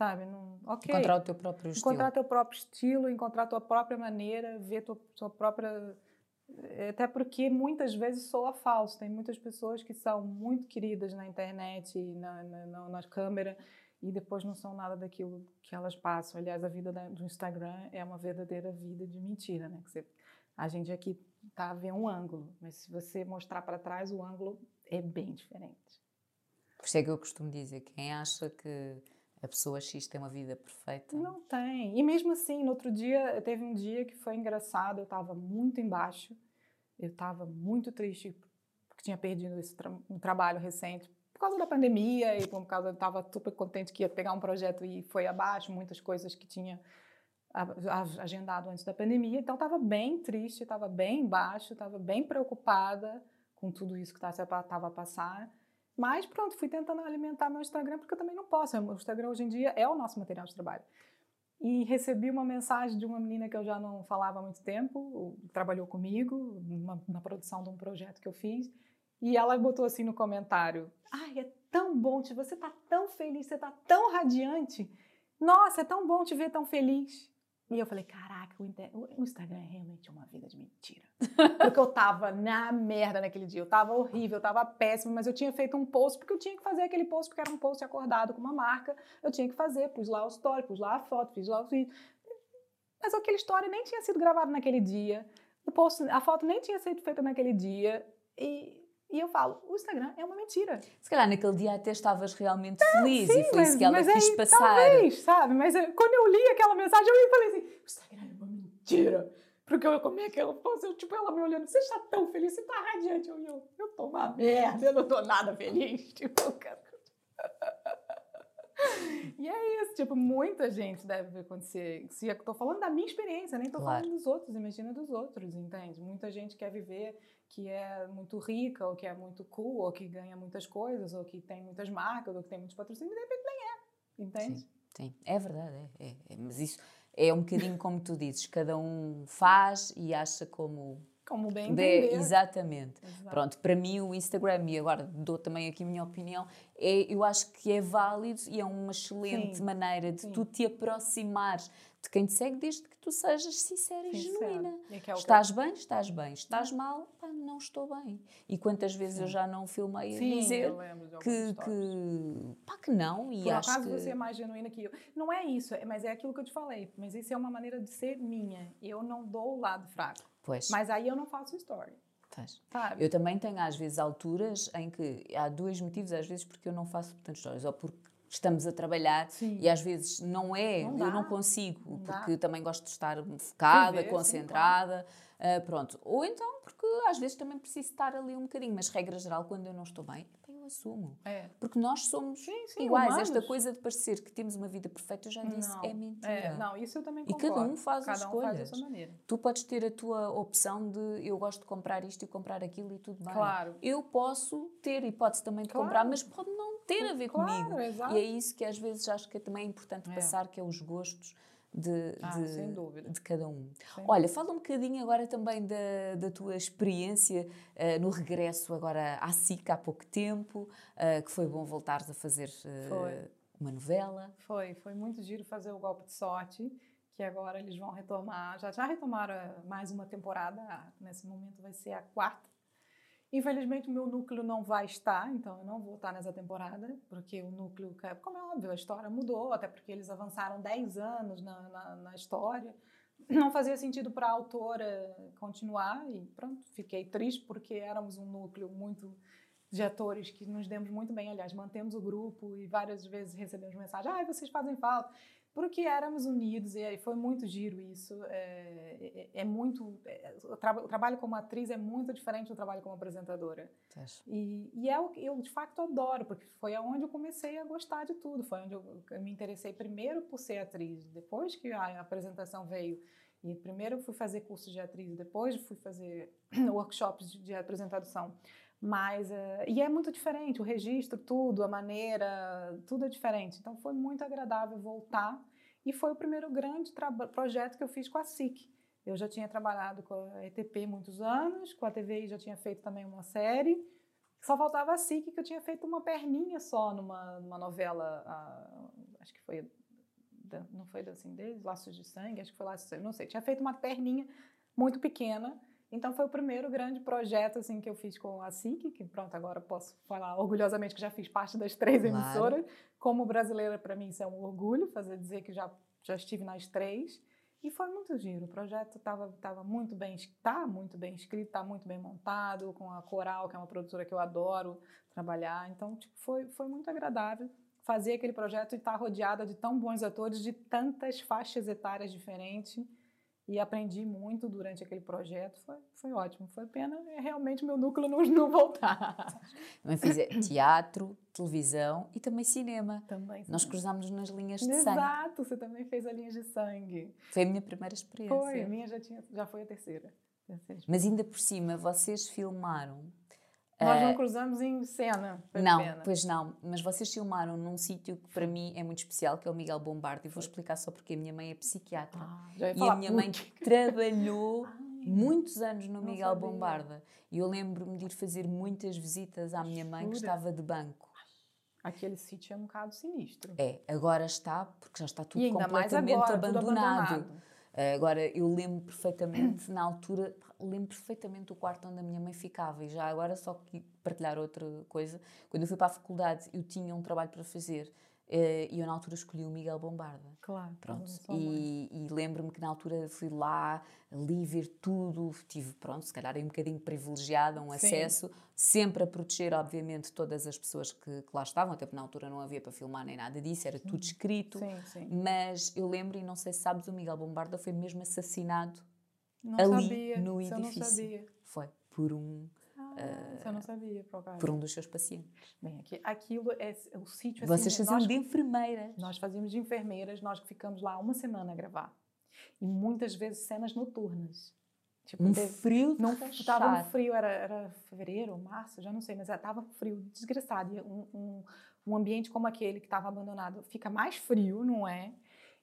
Sabe? Não. Encontrar o teu próprio estilo. Encontrar teu próprio estilo, encontrar tua própria maneira, ver tua, tua própria. Até porque muitas vezes soa falso. Tem muitas pessoas que são muito queridas na internet, na, na, na, na câmera, e depois não são nada daquilo que elas passam. Aliás, a vida da, do Instagram é uma verdadeira vida de mentira, né? Que você, a gente aqui tá vendo um ângulo, mas se você mostrar para trás, o ângulo é bem diferente. Por isso é que eu costumo dizer: quem acha que a pessoa X tem uma vida perfeita. Não tem. E mesmo assim, no outro dia, teve um dia que foi engraçado, eu estava muito embaixo, eu estava muito triste porque tinha perdido esse tra um trabalho recente por causa da pandemia e por causa eu estava super contente que ia pegar um projeto e foi abaixo, muitas coisas que tinha agendado antes da pandemia. Então estava bem triste, estava bem embaixo, estava bem preocupada com tudo isso que estava a passar. Mas pronto, fui tentando alimentar meu Instagram porque eu também não posso. O Instagram hoje em dia é o nosso material de trabalho. E recebi uma mensagem de uma menina que eu já não falava há muito tempo, trabalhou comigo na produção de um projeto que eu fiz. E ela botou assim no comentário: Ai, é tão bom, te, você tá tão feliz, você tá tão radiante. Nossa, é tão bom te ver tão feliz. E eu falei, caraca, o Instagram é realmente uma vida de mentira. <laughs> Porque eu tava na merda naquele dia, eu tava horrível, eu tava péssima, mas eu tinha feito um post porque eu tinha que fazer aquele post, porque era um post acordado com uma marca, eu tinha que fazer, pus lá o story, pus lá a foto, fiz lá o vídeo. Mas aquele story nem tinha sido gravado naquele dia, o post, a foto nem tinha sido feita naquele dia, e e eu falo, o Instagram é uma mentira. Se calhar naquele dia até estavas realmente feliz sim, e foi mas, isso que ela quis aí, passar. Talvez, sabe? Mas eu, quando eu li aquela mensagem, eu falei assim, o Instagram é uma mentira. Porque eu comi aquela post, eu, tipo, ela me olhando, você está tão feliz, você está radiante. Eu, eu, eu tô uma merda, eu não tô nada feliz. <laughs> Tipo, cara. E é isso, tipo, muita gente deve acontecer. Se eu tô falando da minha experiência, nem tô claro. falando dos outros, imagina dos outros, entende? Muita gente quer viver que é muito rica, ou que é muito cool, ou que ganha muitas coisas, ou que tem muitas marcas, ou que tem muitos patrocínios, e de repente nem é, entende? Sim, sim. é verdade, é, é, é, mas isso é um bocadinho como tu dizes, cada um faz e acha como como bem entender. exatamente. Exato. Pronto, para mim o Instagram, e agora dou também aqui a minha opinião, é, eu acho que é válido e é uma excelente Sim. maneira de Sim. tu te aproximares de quem te segue desde que tu sejas sincera e genuína. E é estás bem, estás bem. Estás mal, pá, não estou bem. E quantas vezes Sim. eu já não filmei a dizer que, que, pá, que não. E Por acho acaso que... você é mais genuína que eu. Não é isso, é, mas é aquilo que eu te falei. Mas isso é uma maneira de ser minha. Eu não dou o lado fraco. Pois. Mas aí eu não faço story. Faz. Eu também tenho às vezes alturas em que há dois motivos, às vezes porque eu não faço tantas histórias, ou porque estamos a trabalhar Sim. e às vezes não é, não eu não consigo, não porque dá. também gosto de estar focada, Viver, concentrada, claro. Uh, pronto. Ou então porque às vezes também preciso estar ali um bocadinho, mas regra geral, quando eu não estou bem, eu assumo. É. Porque nós somos sim, sim, iguais. Humanos. Esta coisa de parecer que temos uma vida perfeita, eu já disse, não, é mentira. É, não, isso eu também concordo. E cada um faz cada as escolhas. Um faz a sua maneira. Tu podes ter a tua opção de eu gosto de comprar isto e comprar aquilo e tudo bem. Claro. Eu posso ter hipótese também de claro. comprar, mas pode não ter a ver claro, comigo. Exato. E é isso que às vezes acho que é também importante é. passar, que é os gostos de, ah, de, de, cada um. Sem Olha, fala um bocadinho agora também da, da tua experiência uh, no regresso agora à SIC há pouco tempo, uh, que foi bom voltares a fazer uh, uma novela. Foi, foi muito giro fazer o golpe de sorte. que agora eles vão retomar, já já retomaram mais uma temporada, nesse momento vai ser a quarta. Infelizmente o meu núcleo não vai estar, então eu não vou estar nessa temporada, porque o núcleo, como é óbvio, a história mudou, até porque eles avançaram 10 anos na, na, na história. Não fazia sentido para a autora continuar e pronto, fiquei triste porque éramos um núcleo muito de atores que nos demos muito bem, aliás, mantemos o grupo e várias vezes recebemos mensagem, ah, vocês fazem falta porque éramos unidos e foi muito giro isso. É, é, é muito é, o, tra o, trabalho como atriz é muito diferente do trabalho como apresentadora. E, e, é o que eu de fato adoro, porque foi aonde eu comecei a gostar de tudo. Foi onde eu, eu me interessei primeiro por ser atriz, depois que a apresentação veio. E primeiro eu fui fazer cursos de atriz, depois fui fazer <clears throat> workshops de, de apresentação. Mas, uh, e é muito diferente, o registro, tudo, a maneira, tudo é diferente. Então foi muito agradável voltar e foi o primeiro grande projeto que eu fiz com a SIC. Eu já tinha trabalhado com a ETP muitos anos, com a TVI já tinha feito também uma série, só faltava a SIC que eu tinha feito uma perninha só numa, numa novela, uh, acho que foi, não foi assim, desde Laços de Sangue, acho que foi Laços de Sangue, não sei, tinha feito uma perninha muito pequena, então foi o primeiro grande projeto assim que eu fiz com a SIC, que pronto, agora posso falar orgulhosamente que já fiz parte das três claro. emissoras. Como brasileira, para mim isso é um orgulho, fazer dizer que já já estive nas três. E foi muito giro. O projeto estava tava muito bem, está muito bem escrito, está muito bem montado, com a Coral, que é uma produtora que eu adoro trabalhar. Então, tipo, foi, foi muito agradável fazer aquele projeto e estar tá rodeada de tão bons atores de tantas faixas etárias diferentes e aprendi muito durante aquele projeto. Foi, foi ótimo. Foi pena é realmente meu núcleo não, não voltar. Também fiz é, teatro, televisão e também cinema. Também. Nós cruzámos nas linhas de Exato, sangue. Exato, você também fez a linha de sangue. Foi a minha primeira experiência. Foi, a minha já, tinha, já foi a terceira. Mas ainda por cima, vocês filmaram nós não eh, cruzamos em cena. Não, pena. pois não. Mas vocês filmaram num sítio que para mim é muito especial, que é o Miguel Bombardo. E vou explicar só porque a minha mãe é psiquiatra. Ah, e a minha mãe trabalhou <laughs> Ai, muitos anos no Miguel sabia. Bombarda. E eu lembro-me de ir fazer muitas visitas à minha mãe que estava de banco. Aquele sítio é um bocado sinistro. É, agora está, porque já está tudo completamente agora, abandonado. Tudo abandonado. Uh, agora, eu lembro perfeitamente, na altura, lembro perfeitamente o quarto onde a minha mãe ficava. E já agora, só que partilhar outra coisa, quando eu fui para a faculdade, eu tinha um trabalho para fazer Uh, e eu na altura escolhi o Miguel Bombarda. Claro. Pronto. E, e lembro-me que na altura fui lá, li ver tudo, tive, pronto, se calhar um bocadinho privilegiada, um Sim. acesso, sempre a proteger, obviamente, todas as pessoas que, que, lá estavam, até porque na altura não havia para filmar nem nada disso, era tudo escrito. Sim, sim. Mas eu lembro, e não sei se sabes, o Miguel Bombarda foi mesmo assassinado não ali sabia, no edifício. Não sabia. Foi, por um ah, eu não sabia, por. Por um dos seus pacientes. Bem, aqui, aquilo é o sítio. Assim, Vocês faziam de enfermeiras. Nós fazíamos de enfermeiras, nós ficamos lá uma semana a gravar. E muitas vezes cenas noturnas. Tipo, um teve, frio não estava um frio, era, era fevereiro, março, já não sei, mas estava frio, desgraçado. E um, um, um ambiente como aquele que estava abandonado fica mais frio, não é?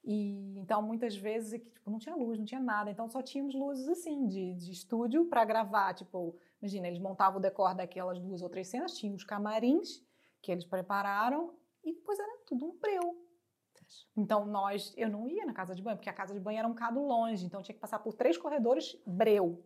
E então muitas vezes tipo, não tinha luz, não tinha nada, então só tínhamos luzes assim de, de estúdio para gravar, tipo Imagina, eles montavam o decor daquelas duas ou três cenas, tinham os camarins que eles prepararam e depois era tudo um breu. Então nós, eu não ia na casa de banho, porque a casa de banho era um bocado longe, então tinha que passar por três corredores breu.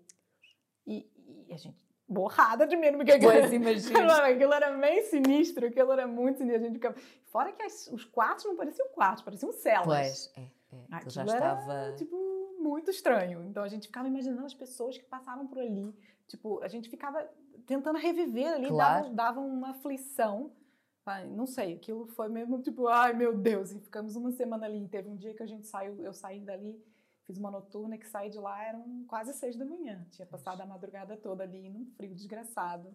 E, e a gente borrada de medo, porque pois, <laughs> imagina. aquilo era meio sinistro, aquilo era muito sinistro. A gente ficava... Fora que as, os quartos não pareciam quartos, pareciam celas. Pois, é, é. Aquilo já estava... Era, tipo, muito estranho. Então a gente ficava imaginando as pessoas que passavam por ali Tipo, a gente ficava tentando reviver ali, claro. dava, dava uma aflição. Não sei, aquilo foi mesmo tipo, ai meu Deus, e ficamos uma semana ali. Teve um dia que a gente saiu, eu saí dali, fiz uma noturna que saí de lá, eram quase seis da manhã. Tinha passado a madrugada toda ali num frio desgraçado.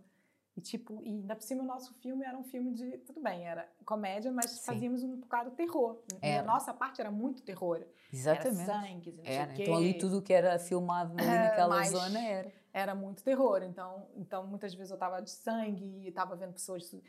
E tipo, e ainda por cima o nosso filme era um filme de, tudo bem, era comédia, mas Sim. fazíamos um bocado terror. E a nossa parte era muito terror. Exatamente. Era sangue, era. Então ali tudo que era filmado ali naquela mas, zona era era muito terror. Então, então muitas vezes eu tava de sangue e tava vendo pessoas e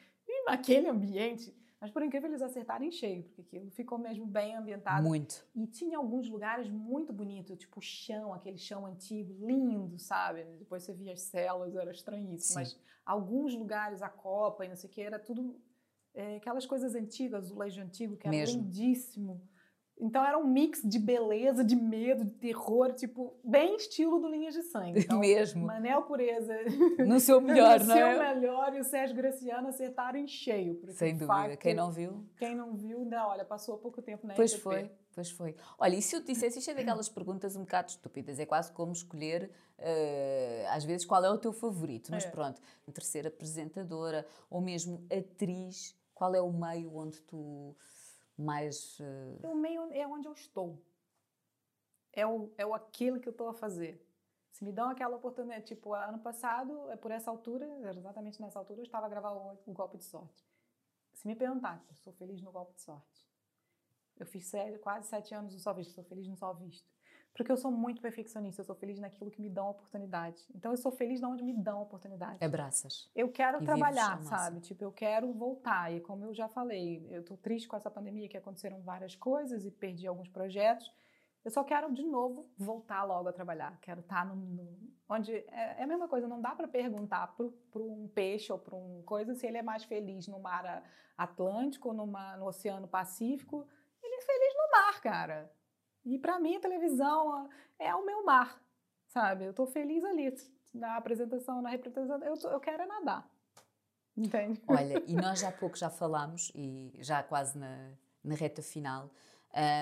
naquele ambiente. Mas por incrível eles acertaram em cheio, porque aquilo ficou mesmo bem ambientado. Muito. E tinha alguns lugares muito bonitos, tipo o chão, aquele chão antigo, lindo, sabe? Depois você via as celas, era estranhíssimo. Sim. Mas alguns lugares, a copa e não sei o que, era tudo é, aquelas coisas antigas, o azulejo antigo, que era mesmo. lindíssimo. Então era um mix de beleza, de medo, de terror, tipo, bem estilo do Linhas de Sangue. <laughs> Então, Mesmo. Manel Pureza No seu <laughs> melhor, no não seu é? melhor e o Sérgio Graciano acertaram em cheio. Sem dúvida. facto, Quem não viu? Quem não viu, ainda, olha, passou pouco tempo na Pois foi, pois foi. Olha, e se eu te dissesse, isto é daquelas perguntas um bocado estúpidas, é quase como escolher, eh, às vezes, qual é o teu favorito. Mas É. pronto, terceira apresentadora ou mesmo atriz, qual é o meio onde tu mais. eh, O meio é onde eu estou. É o, é o aquilo que eu estou a fazer. Se me dão aquela oportunidade, tipo, ano passado, é por essa altura, exatamente nessa altura, eu estava a gravar o, o Golpe de Sorte. Se me perguntar, eu sou feliz no Golpe de Sorte. Eu fiz quase sete anos no Só Visto, sou feliz no Só Visto. Porque eu sou muito perfeccionista, eu sou feliz naquilo que me dão oportunidade. Então eu sou feliz de onde me dão oportunidade. abraças? Eu quero E trabalhar, sabe? Tipo, eu quero voltar. E como eu já falei, eu tô triste com essa pandemia, que aconteceram várias coisas e perdi alguns projetos. Eu só quero, de novo, voltar logo a trabalhar. Quero estar no, no- onde... É, é a mesma coisa, não dá para perguntar para um peixe ou para um coisa se ele é mais feliz no mar Atlântico, numa, no Oceano Pacífico. Ele é feliz no mar, cara. E para mim, a televisão é o meu mar, sabe? Eu tô feliz ali, na apresentação, na representação. Eu, tô- eu quero é nadar. Entende? Olha, e <laughs> nós já há pouco já falámos, e já quase na, na reta final.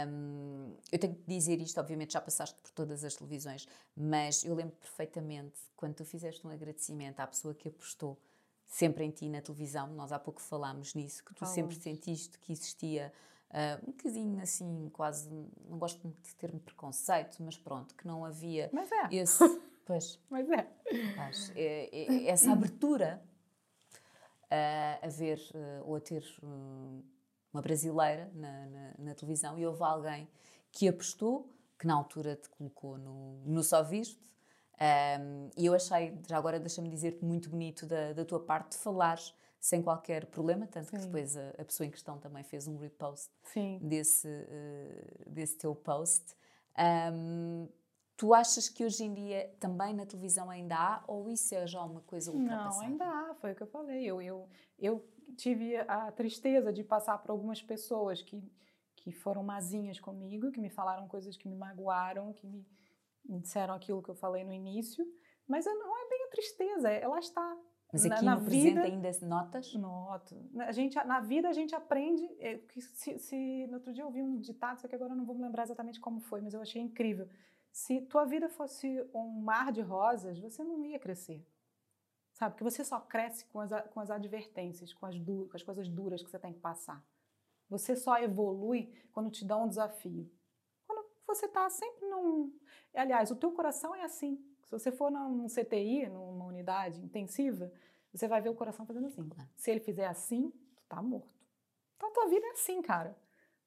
hum, eu tenho que dizer isto, obviamente já passaste por todas as televisões, mas eu lembro perfeitamente quando tu fizeste um agradecimento à pessoa que apostou sempre em ti na televisão, nós há pouco falámos nisso, que tu sempre Falamos. sentiste que existia ah, um bocadinho assim, quase, não gosto muito de termo preconceito, mas pronto, que não havia Mas é, esse, <laughs> pois, mas é. Faz. É- é- essa abertura a, a ver eh, ou a ter uma brasileira na, na- na televisão e houve alguém que apostou, que na altura te colocou no, no Só Visto. Um, e eu achei, já agora deixa-me dizer-te, muito bonito da, da tua parte de falares sem qualquer problema, tanto que Sim. depois a, a pessoa em questão também fez um repost Sim. desse, eh, desse teu post. Ahm, tu achas que hoje em dia também na televisão ainda há ou isso é já uma coisa Não, ultrapassada? ainda há, foi o que eu falei. Eu, eu, eu tive a tristeza de passar por algumas pessoas que, que foram mazinhas comigo, que me falaram coisas que me magoaram, que me, me disseram aquilo que eu falei no início. Mas não é bem a tristeza, é- ela está. Mas na- aqui na no presente vida- ainda notas? Noto. Na, a gente, na vida a gente aprende. é, se, se- no outro dia eu ouvi um ditado, só que agora eu não vou me lembrar exatamente como foi, mas eu achei incrível. Se tua vida fosse um mar de rosas, você não ia crescer. Sabe? Porque você só cresce com as, com as advertências, com as, du- com as coisas duras que você tem que passar. Você só evolui quando te dá um desafio. Quando você está sempre num. Aliás, o teu coração é assim. Se você for num CTI, numa unidade intensiva, você vai ver o coração fazendo assim. Se ele fizer assim, tu tá morto. Então a tua vida é assim, cara.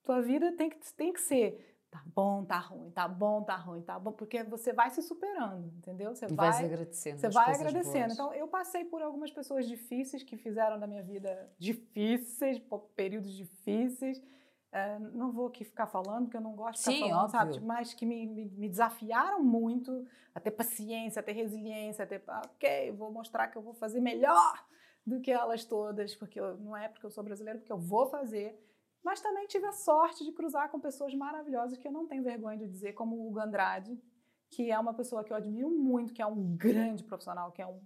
Tua vida tem que, tem que ser tá bom, tá ruim, tá bom, tá ruim, tá bom, porque você vai se superando, entendeu? Você vai vais agradecendo você vai agradecendo. boas. Então, eu passei por algumas pessoas difíceis que fizeram da minha vida difíceis, períodos difíceis. Eh, não vou aqui ficar falando, porque eu não gosto de ficar Sim, falando, sabe? Mas que me, me, me desafiaram muito a ter paciência, a ter resiliência, a ter, ah, ok, vou mostrar que eu vou fazer melhor do que elas todas, porque eu- não é porque eu sou brasileira, porque eu vou fazer. Mas também tive a sorte de cruzar com pessoas maravilhosas que eu não tenho vergonha de dizer, como o Hugo Andrade, que é uma pessoa que eu admiro muito, que é um grande profissional, que é um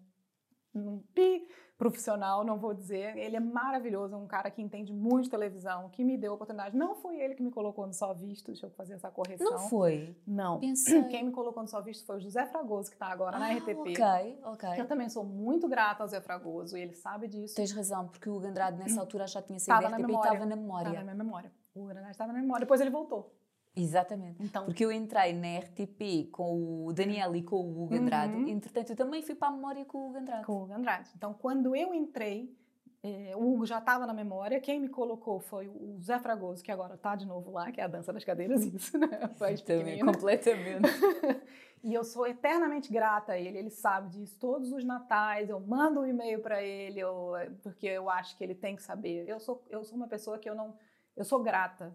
pi profissional, não vou dizer. Ele é maravilhoso, um cara que entende muito de televisão, que me deu a oportunidade. Não foi ele que me colocou no Só Visto, deixa eu fazer essa correção. Não foi? Não. Pensei. Quem me colocou no Só Visto foi o José Fragoso, que está agora na Ah, RTP. Ok, ok. Eu também sou muito grata ao Zé Fragoso, e ele sabe disso. Tens razão, porque o Hugo Andrade nessa <clears throat> altura já tinha saído Estava da na RTP e memória. estava na Estava memória. na minha memória. O Granada estava na memória. Depois ele voltou. Exatamente. Então, Porque eu entrei na RTP com o Daniel e com o Hugo Andrade, Uhum. entretanto eu também fui para a memória com o Hugo Andrade. com o Hugo Andrade. Então, quando eu entrei, eh, o Hugo já estava na memória. Quem me colocou foi o Zé Fragoso, que agora está de novo lá, que é a dança das cadeiras, <laughs> isso, né? Faz Também, completamente. <laughs> E eu sou eternamente grata a ele, ele sabe disso. Todos os natais eu mando um e-mail para ele, eu- porque eu acho que ele tem que saber. Eu sou, eu sou uma pessoa que eu não. Eu sou grata.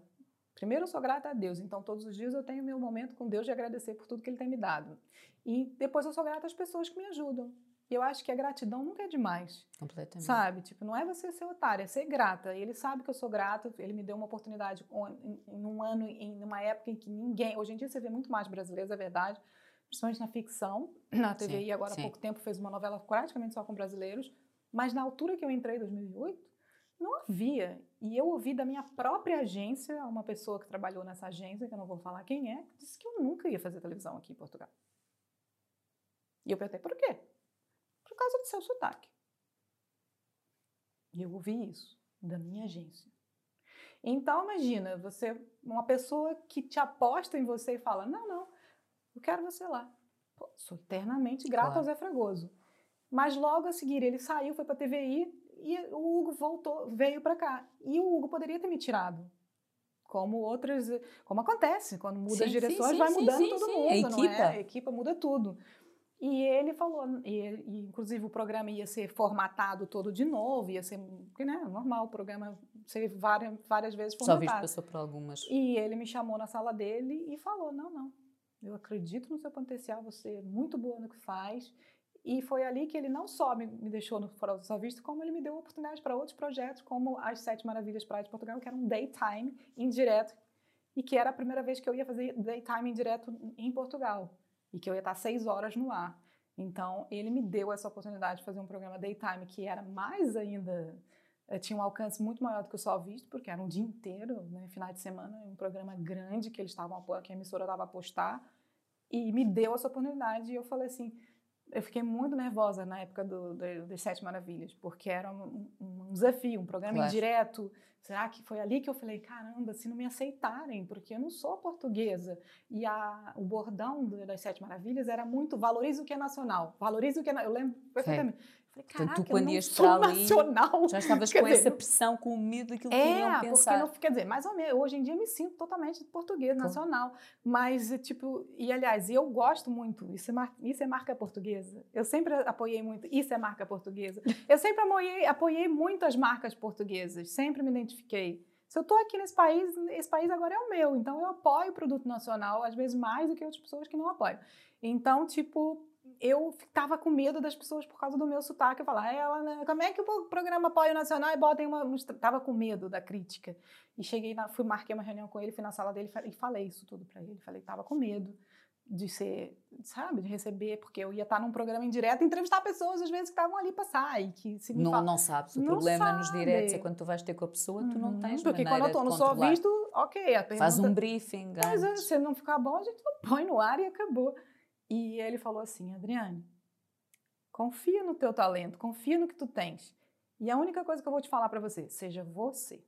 Primeiro, eu sou grata a Deus, então todos os dias eu tenho meu momento com Deus de agradecer por tudo que Ele tem me dado. E depois, eu sou grata às pessoas que me ajudam. E eu acho que a gratidão nunca é demais. Completamente. Sabe? Tipo, não é você ser otária, é ser grata. E ele sabe que eu sou grata, ele me deu uma oportunidade em, em um ano, em uma época em que ninguém. Hoje em dia você vê muito mais brasileiros, é verdade. Principalmente na ficção. <clears throat> Na TVI, sim, agora há pouco tempo, fez uma novela praticamente só com brasileiros. Mas na altura que eu entrei, em 2008, não havia. E eu ouvi da minha própria agência, uma pessoa que trabalhou nessa agência, que eu não vou falar quem é, que disse que eu nunca ia fazer televisão aqui em Portugal. E eu perguntei, por quê? Por causa do seu sotaque. E eu ouvi isso da minha agência. Então, imagina, você, uma pessoa que te aposta em você e fala: Não, não, eu quero você lá. Pô, sou eternamente grata claro. ao Zé Fragoso. Mas logo a seguir ele saiu, foi para a TVI e o Hugo voltou, veio para cá. E o Hugo poderia ter me tirado. Como outras, como acontece, quando muda sim, as direções, sim, vai sim, mudando todo mundo, a não é? A equipa muda tudo. E ele falou, e, e, inclusive o programa ia ser formatado todo de novo, ia ser, né, normal o programa ser várias, várias vezes formatado. Só visto passou por algumas. E ele me chamou na sala dele e falou, não, não, eu acredito no seu potencial, você é muito boa no que faz. E foi ali que ele não só me, me deixou no Fora do Visto, como ele me deu oportunidade para outros projetos, como as Sete Maravilhas Praia de Portugal, que era um daytime indireto, e que era a primeira vez que eu ia fazer daytime indireto em Portugal e que eu ia estar seis horas no ar. Então, ele me deu essa oportunidade de fazer um programa daytime que era mais ainda, eh, tinha um alcance muito maior do que o Só Visto, porque era um dia inteiro, né, final de semana, um programa grande que eles estavam, que a emissora estava a postar, e me deu essa oportunidade e eu falei assim, eu fiquei muito nervosa na época do, do, das Sete Maravilhas, porque era um, um desafio, um programa claro. indireto. Será que foi ali que eu falei, caramba, se não me aceitarem, porque eu não sou portuguesa. E a, o bordão das Sete Maravilhas era muito valorize o que é nacional, valorize o que é... Eu lembro perfeitamente. Falei, Portanto, tu quando ias para ali, nacional. já estavas <laughs> com dizer, essa pressão, com o medo daquilo que é, iam pensar. É, porque não, quer dizer, mais ou menos, hoje em dia me sinto totalmente português, nacional. Mas, tipo, e aliás, eu gosto muito, isso é, mar, isso é marca portuguesa. Eu sempre apoiei muito, isso é marca portuguesa. Eu sempre apoiei, apoiei muito as marcas portuguesas, sempre me identifiquei. Se eu estou aqui nesse país, esse país agora é o meu, então eu apoio o produto nacional, às vezes mais do que outras pessoas que não apoiam. Então, tipo, eu ficava com medo das pessoas por causa do meu sotaque. Eu falava, ela, né? como é que o programa Apoio Nacional e botem uma. Tava com medo da crítica. E cheguei, na, fui, marquei uma reunião com ele, fui na sala dele e falei isso tudo para ele. Falei, tava com medo de ser, sabe, de receber, porque eu ia estar num programa em direto entrevistar pessoas, às vezes, que estavam ali para sair. Que se não, fala, não sabes. O não problema sabe. nos diretos é quando tu vais ter com a pessoa, tu não uhum. tens Porque quando eu estou no só visto, ok. A pergunta, Faz um briefing. Mas é, se não ficar bom, a gente põe no ar e acabou. E ele falou assim, Adriane, confia no teu talento, confia no que tu tens. E a única coisa que eu vou te falar para você, seja você.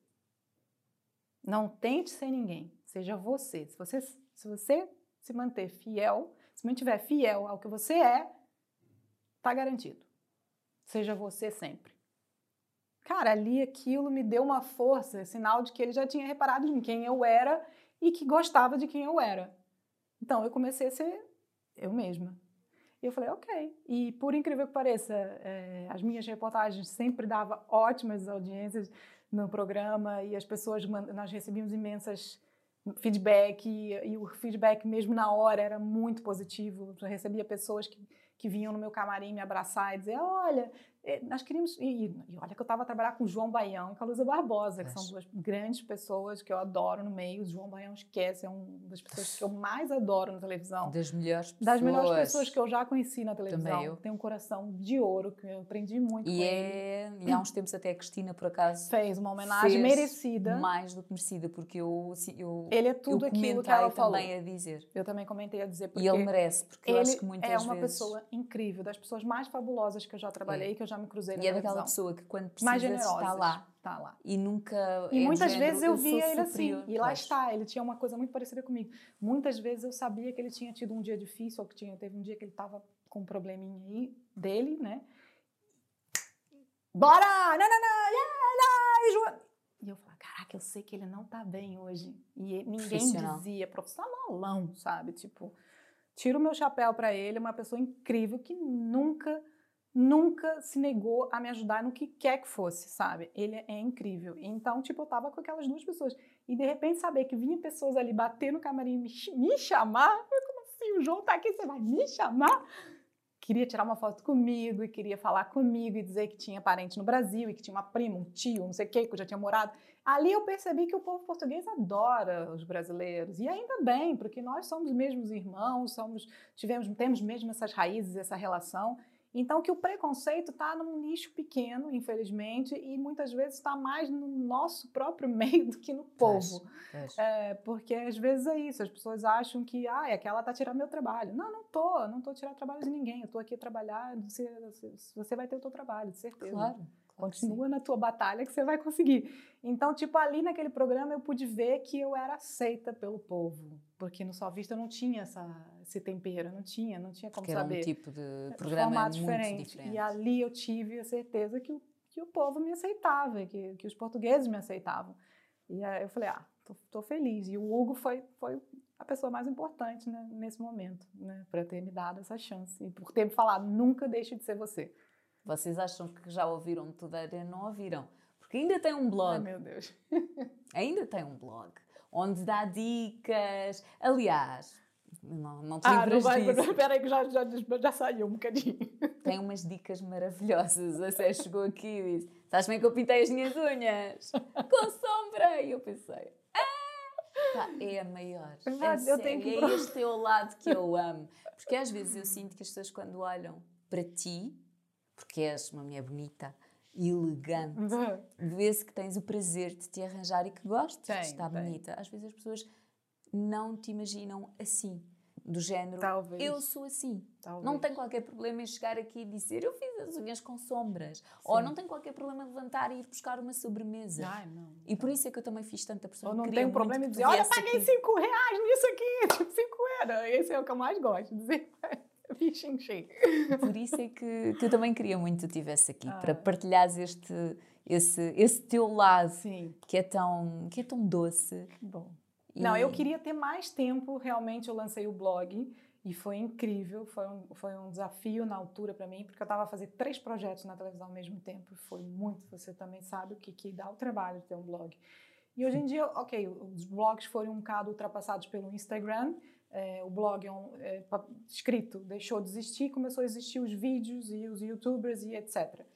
Não tente ser ninguém, seja você. Se você se, você se manter fiel, se mantiver fiel ao que você é, tá garantido. Seja você sempre. Cara, ali aquilo me deu uma força, sinal de que ele já tinha reparado em quem eu era e que gostava de quem eu era. Então eu comecei a ser eu mesma. Eu falei, ok. E por incrível que pareça, é, as minhas reportagens sempre davam ótimas audiências no programa e as pessoas, nós recebíamos imensas feedback e, e, o feedback mesmo na hora era muito positivo. Eu recebia pessoas que, que vinham no meu camarim me abraçar e dizer, olha, nós queríamos. E, e olha que eu estava a trabalhar com o João Baião e com a Luísa Barbosa, que são duas grandes pessoas que eu adoro no meio. O João Baião esquece, é uma das pessoas que eu mais adoro na televisão. Das melhores pessoas. Das melhores pessoas que eu já conheci na televisão. Também eu. Tem um coração de ouro, que eu aprendi muito e com é, ele. E há uns tempos até a Cristina, por acaso. Fez uma homenagem merecida. Mais do que merecida, porque eu. eu ele é tudo aquilo que ela falou. também a dizer. Eu também comentei a dizer. Porque e ele merece, porque ele eu acho que muitas vezes. É uma vezes... pessoa incrível, das pessoas mais fabulosas que eu já trabalhei, é. que eu já me cruzei na e televisão. É aquela pessoa que quando precisa generosa está lá. Está lá. E nunca. E é muitas género, vezes eu, eu via ele assim. E lá está, ele tinha uma coisa muito parecida comigo. Muitas vezes eu sabia que ele tinha tido um dia difícil, ou que tinha, teve um dia que ele estava com um probleminha aí dele, né? Bora! Não, não, não! Yeah, yeah, e eu falava, caraca, eu sei que ele não tá bem hoje. E ninguém dizia, profissionalão, sabe? Tipo, tiro o meu chapéu para ele, uma pessoa incrível que nunca nunca se negou a me ajudar no que quer que fosse, sabe? Ele é incrível. Então, tipo, eu tava com aquelas duas pessoas. E de repente saber que vinha pessoas ali bater no camarim e me, me chamar, eu, como assim? O João tá aqui, você vai me chamar? queria tirar uma foto comigo e queria falar comigo e dizer que tinha parente no Brasil e que tinha uma prima, um tio, não sei o que, que eu já tinha morado. Ali eu percebi que o povo português adora os brasileiros e ainda bem, porque nós somos mesmos irmãos, somos, tivemos, temos mesmo essas raízes, essa relação. Então, que o preconceito está num nicho pequeno, infelizmente, e muitas vezes está mais no nosso próprio <laughs> meio do que no povo. É, porque às vezes é isso, as pessoas acham que ah, é aquela está tirando meu trabalho. Não, não tô, não tô tirando trabalho de ninguém. Eu estou aqui a trabalhar, você, você vai ter o seu trabalho, de certeza. Claro. Continua na tua batalha que você vai conseguir. Então, tipo, ali naquele programa eu pude ver que eu era aceita pelo povo. Porque no Só Vista eu não tinha essa, esse tempero, não tinha, não tinha como porque saber. Era um tipo de programa muito diferente. diferente. E ali eu tive a certeza que o, que o povo me aceitava, que, que os portugueses me aceitavam. E aí eu falei, ah, tô, tô feliz. E o Hugo foi, foi a pessoa mais importante né, nesse momento, né, para ter me dado essa chance. E por ter me falado, nunca deixe de ser você. Vocês acham que já ouviram tudo Não ouviram. Porque ainda tem um blog. Ai, meu Deus. ainda tem um blog onde dá dicas. Aliás, não, não te ah, livras não vai, disso. <laughs> Espera aí que já, já, já saiu um bocadinho. Tem umas dicas maravilhosas. A Sé chegou aqui e disse: Sabes bem que eu pintei as minhas unhas? Com sombra! E eu pensei: Ah! Pá, é a maior. É, eu tenho que... é este teu lado que eu amo. Porque às vezes eu sinto que as pessoas, quando olham para ti, porque és uma mulher bonita, elegante, vê-se que tens o prazer de te arranjar e que gostas de estar tem. bonita. Às vezes as pessoas não te imaginam assim. Do género, Talvez. eu sou assim. Talvez. Não tenho qualquer problema em chegar aqui e dizer eu fiz as unhas com sombras. Sim. Ou não tenho qualquer problema em levantar e ir buscar uma sobremesa. Ai, não, e por isso é que eu também fiz tanta pressão. Ou não tenho problema em dizer, olha, paguei 5 reais nisso aqui. Tipo, 5 euros. Esse é o que eu mais gosto de dizer. <laughs> Por isso é que, que, eu também queria muito que tu estivesse aqui, ah. para partilhares este, esse, esse teu lado Sim. que é tão, que é tão doce. Bom. E... Não, eu queria ter mais tempo, realmente eu lancei o blog e foi incrível, foi um, foi um desafio na altura para mim, porque eu estava a fazer três projetos na televisão ao mesmo tempo, foi muito, você também sabe o que, que dá o trabalho de ter um blog. E hoje em dia, ok, os blogs foram um bocado ultrapassados pelo Instagram, é, o blog é, é, escrito deixou de existir, começou a existir os vídeos e os youtubers e etc.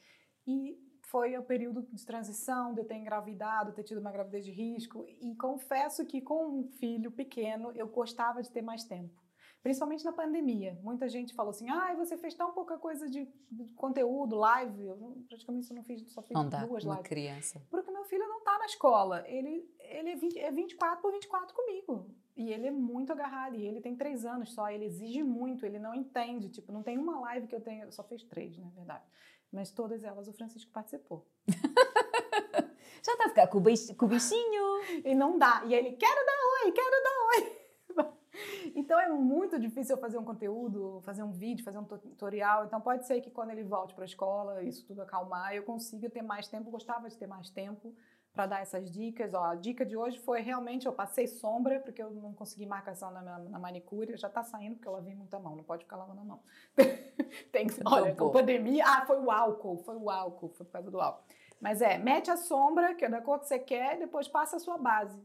E foi o período de transição, de eu ter engravidado, ter tido uma gravidez de risco, e confesso que com um filho pequeno eu gostava de ter mais tempo. Principalmente na pandemia. Muita gente falou assim: ah, você fez tão pouca coisa de, conteúdo, live. Eu praticamente eu não fiz, só fiz não dá, duas uma lives. criança. Porque meu filho não está na escola. Ele, ele é, 20, é 24 por 24 comigo. E ele é muito agarrado, e ele tem três anos só, ele exige muito, ele não entende. Tipo, não tem uma live que eu tenha, só fez três, na né, verdade. Mas todas elas o Francisco participou. <laughs> Já está a ficar com o, com o bichinho. e não dá. E ele, quero dar oi, quero dar oi. <laughs> então é muito difícil eu fazer um conteúdo, fazer um vídeo, fazer um tutorial. Então pode ser que quando ele volte para a escola, isso tudo acalmar, eu consiga ter mais tempo. Gostava de ter mais tempo para dar essas dicas. Ó, a dica de hoje foi realmente eu passei sombra porque eu não consegui marcação na, na manicure. Já está saindo porque eu lavei muita mão, não pode ficar lavando a mão. <laughs> Tem que, olha, com pandemia, ah, foi o álcool, foi o álcool, foi por causa do álcool. Mas é, mete a sombra, que é da cor que você quer, depois passa a sua base.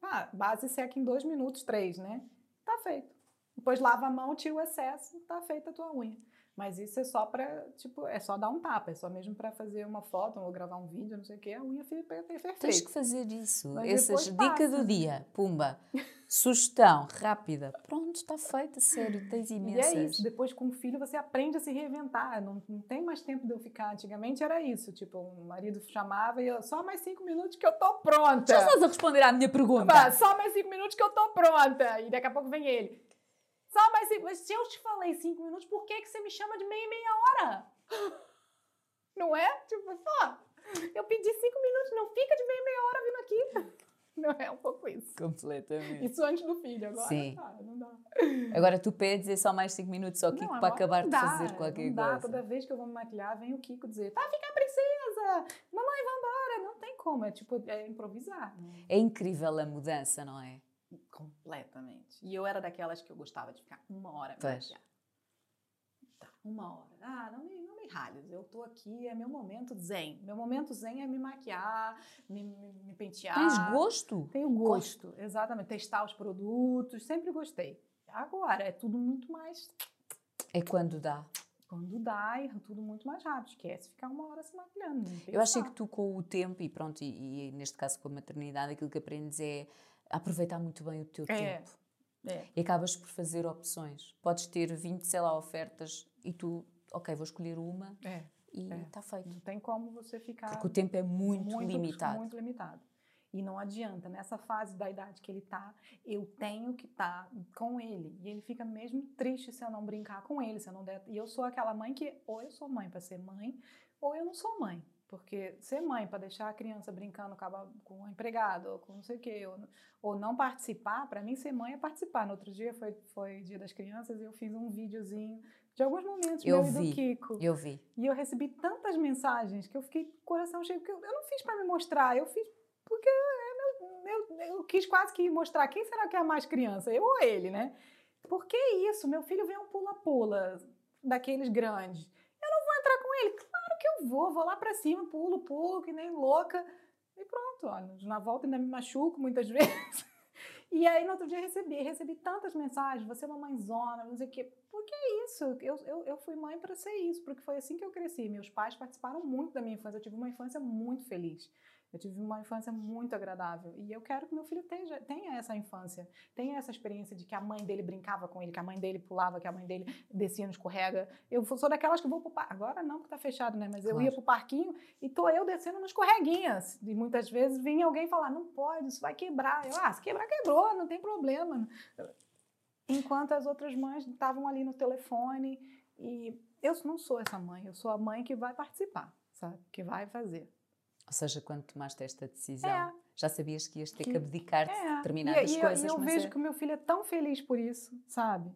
Ah, base seca em dois minutos, três, né? Tá feito. Depois lava a mão, tira o excesso, tá feita a tua unha. Mas isso é só para, tipo, é só dar um tapa, é só mesmo para fazer uma foto ou gravar um vídeo, não sei o quê, a unha fica perfeita. Tens que fazer isso. Mas Essas dicas do dia, pumba. <laughs> Sugestão rápida. Pronto, está feita, sério, tens imensas. E é isso, depois com o filho você aprende a se reinventar, não, não tem mais tempo de eu ficar. Antigamente era isso, tipo, o marido chamava e eu, só mais cinco minutos que eu tô pronta. Já estás a responder à minha pergunta. só mais cinco minutos que eu tô pronta. E daqui a pouco vem ele. Só mais cinco. Mas se eu te falei cinco minutos, por que, que você me chama de meia meia hora? <laughs> Não é? Tipo, pô, eu pedi cinco minutos, não fica de meia meia hora vindo aqui. <laughs> Não é um pouco isso. Completamente. Isso antes do filho, agora. Sim. Ah, não dá. Agora tu pedes é só mais cinco minutos só Kiko para acabar dá, de fazer qualquer não dá. coisa. Toda vez que eu vou me maquilhar, vem o Kiko dizer: tá, fica princesa! Mamãe, vambora! Não tem como, é tipo, é improvisar. É incrível a mudança, não é? Completamente. E eu era daquelas que eu gostava de ficar uma hora mesmo. Tá, uma hora. Ah, não me, não me ralhes. Eu tô aqui, é meu momento zen. Meu momento zen é me maquiar, me, me, me pentear. Tens gosto? Tenho gosto, gosto, exatamente. Testar os produtos, sempre gostei. Agora, é tudo muito mais. É quando dá. Quando dá, é tudo muito mais rápido. Esquece ficar uma hora se maquilhando. Eu achei que tu, com o tempo, e pronto, e, e, neste caso com a maternidade, aquilo que aprendes é aproveitar muito bem o teu é. tempo. É. E acabas por fazer opções. Podes ter 20, sei lá, ofertas e tu, ok, vou escolher uma é. e está é. feito. Não tem como você ficar. Porque o tempo é muito, muito limitado. Muito limitado. E não adianta, nessa fase da idade que ele está, eu tenho que estar tá com ele. E ele fica mesmo triste se eu não brincar com ele, se eu não der. E eu sou aquela mãe que ou eu sou mãe para ser mãe, ou eu não sou mãe. Porque ser mãe para deixar a criança brincando com o empregado, ou com não sei o quê, ou, ou não participar, para mim ser mãe é participar. No outro dia foi, foi Dia das Crianças e eu fiz um videozinho de alguns momentos eu meu vi, e do Kiko. Eu vi. E eu recebi tantas mensagens que eu fiquei com o coração cheio, porque eu, eu não fiz para me mostrar, eu fiz porque é meu, eu quis quase que mostrar quem será que é mais criança, eu ou ele, né? Por que isso? Meu filho vem um pula-pula daqueles grandes. Eu não vou entrar com ele? Vou, vou lá para cima, pulo, pulo, que nem louca. E pronto, olha, na volta ainda me machuco muitas <laughs> vezes. E aí, no outro dia, recebi, recebi tantas mensagens, você é uma mãezona, não sei o quê. Por que isso? Eu, eu, eu fui mãe para ser isso, porque foi assim que eu cresci. Meus pais participaram muito da minha infância, eu tive uma infância muito feliz. Eu tive uma infância muito agradável e eu quero que meu filho tenha, tenha essa infância, tenha essa experiência de que a mãe dele brincava com ele, que a mãe dele pulava, que a mãe dele descia no escorrega. Eu sou daquelas que vou pro par... agora não porque tá fechado, né? Mas eu claro. ia pro parquinho e tô eu descendo nos escorreguinhas. E muitas vezes vinha alguém falar: "Não pode, isso vai quebrar". Eu: "Ah, se quebrar quebrou, não tem problema". Enquanto as outras mães estavam ali no telefone e eu não sou essa mãe, eu sou a mãe que vai participar, sabe? Que vai fazer. Ou seja, quando tomaste esta decisão, é. já sabias que ias ter que, que abdicar de é. determinadas e, coisas. E eu, vejo é... que o meu filho é tão feliz por isso, sabe?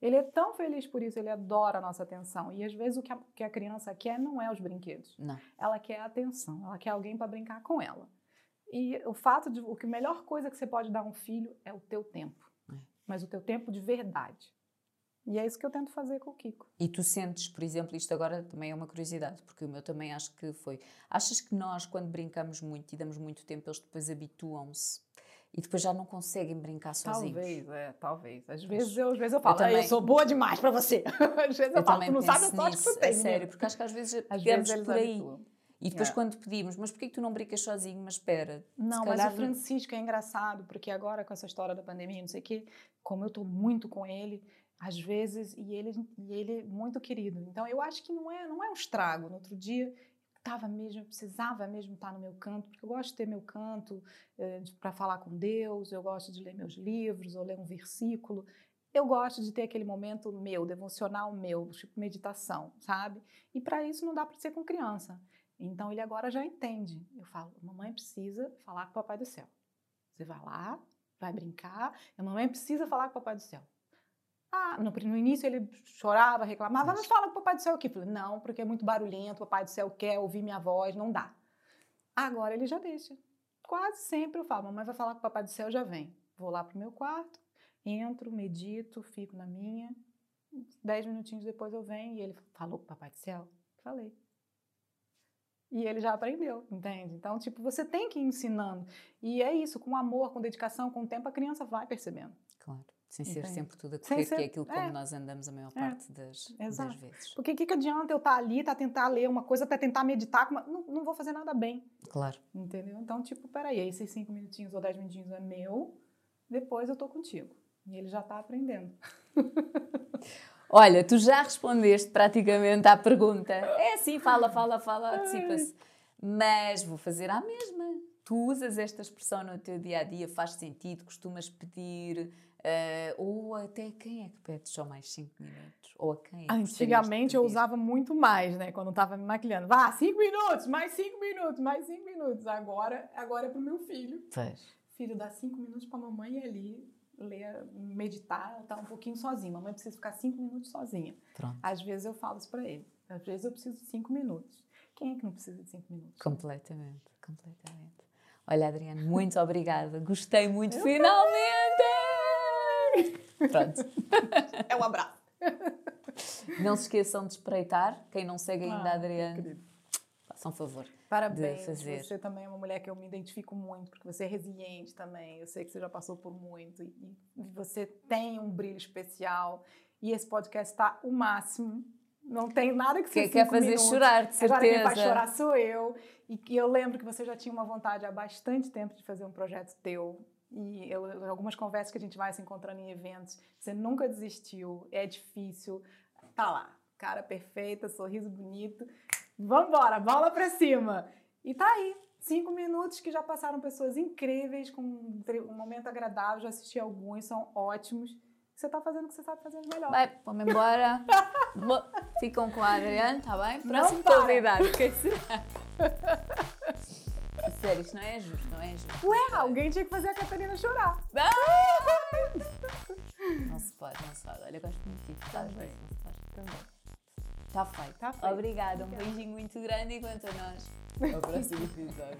Ele é tão feliz por isso, ele adora a nossa atenção. E às vezes o que a, que a criança quer não é os brinquedos. Não. Ela quer a atenção, ela quer alguém para brincar com ela. E o fato de o que a melhor coisa que você pode dar a um filho é o teu tempo. É. Mas o teu tempo de verdade. E é isso que eu tento fazer com o Kiko. E tu sentes, por exemplo, isto agora também é uma curiosidade, porque o meu também acho que foi. Achas que nós, quando brincamos muito e damos muito tempo, eles depois habituam-se e depois já não conseguem brincar sozinhos? Talvez, é, talvez. Às vezes eu, às vezes eu falo, eu, também, eu sou boa demais para você. <laughs> às vezes eu, eu falo, tu não sabe a sorte que tu tem. É sério, porque acho que às vezes às vezes por aí. Habituam. E depois, é. quando pedimos, mas porquê que tu não brincas sozinho? Mas espera. Não, mas o Francisco é engraçado, porque agora com essa história da pandemia, não sei o quê, como eu estou muito com ele, às vezes, e ele, e ele é muito querido. Então, eu acho que não é, não é um estrago. No outro dia, estava mesmo, eu precisava mesmo estar no meu canto, porque eu gosto de ter meu canto eh, para falar com Deus, eu gosto de ler meus livros ou ler um versículo. Eu gosto de ter aquele momento meu, devocional meu, tipo meditação, sabe? E para isso não dá para ser com criança. Então ele agora já entende. Eu falo, mamãe precisa falar com o papai do céu. Você vai lá, vai brincar, a mamãe precisa falar com o papai do céu. Ah, no, no início ele chorava, reclamava, mas fala com o Papai do Céu aqui. Falei, não, porque é muito barulhento, o Papai do Céu quer ouvir minha voz, não dá. Agora ele já deixa. Quase sempre eu falo, mamãe vai falar com o Papai do Céu, já vem. Vou lá pro meu quarto, entro, medito, fico na minha. Dez minutinhos depois eu venho e ele falou com o Papai do Céu? Falei. E ele já aprendeu, entende? Então, tipo, você tem que ir ensinando. E é isso, com amor, com dedicação, com o tempo, a criança vai percebendo. Claro. Sem ser Entendi. sempre tudo a correr, ser, que é aquilo como é. nós andamos a maior é. parte das, das, vezes. Porque o que, que adianta eu estar tá ali, tá tentar ler uma coisa, até tentar meditar, uma... não, não vou fazer nada bem. Claro. Entendeu? Então, tipo, peraí, esses cinco minutinhos ou dez minutinhos é meu, depois eu tô contigo. E ele já está aprendendo. <laughs> Olha, tu já respondeste praticamente à pergunta. É assim, fala, fala, fala, antecipa-se. Mas vou fazer a mesma. Tu usas esta expressão no teu dia a dia, faz sentido, costumas pedir Uh, ou até quem é que pede só mais 5 minutos? Ou a quem? É Antigamente eu usava muito mais, né? Quando estava me maquilhando. Vá, 5 minutos, mais 5 minutos, mais 5 minutos. Agora, agora é pro meu filho. Pois. Filho, dá 5 minutos pra mamãe ali ler, meditar, tá um pouquinho sozinha. Mamãe precisa ficar 5 minutos sozinha. Pronto. Às vezes eu falo isso para ele. Às vezes eu preciso de 5 minutos. Quem é que não precisa de 5 minutos? Completamente, completamente. Olha, Adriana, muito obrigada. Gostei muito, eu finalmente! Pronto. É um abraço. Não se esqueçam de espreitar. Quem não segue ainda ah, a Adriana, façam favor. Parabéns. De fazer. Você também é uma mulher que eu me identifico muito, porque você é resiliente também. Eu sei que você já passou por muito. E, você tem um brilho especial. E esse podcast está o máximo. Não tem nada que ser Quer, fazer minutos. chorar, de certeza. Agora quem vai chorar sou eu. E que eu lembro que você já tinha uma vontade há bastante tempo de fazer um projeto teu. E eu, algumas conversas que a gente vai se encontrando em eventos, você nunca desistiu, é difícil. Tá lá, cara perfeita, sorriso bonito. Vambora, bola pra cima. E tá aí, cinco minutos que já passaram pessoas incríveis, com um momento agradável, já assisti alguns, são ótimos. Você tá fazendo o que você sabe fazer melhor. Vai, vamos embora. Bo- Ficam com a Adriana, tá bem? Próximo convidado. Quem será? <laughs> Sério, isto não é justo, não é justo. Ué, alguém tinha que fazer a Catarina chorar. Não se pode, não se pode. Olha, eu gosto muito disso. Isso, se faz. Também. Está feito. Tá feito. Obrigada, um beijinho muito grande e quanto a nós. Ao próximo episódio.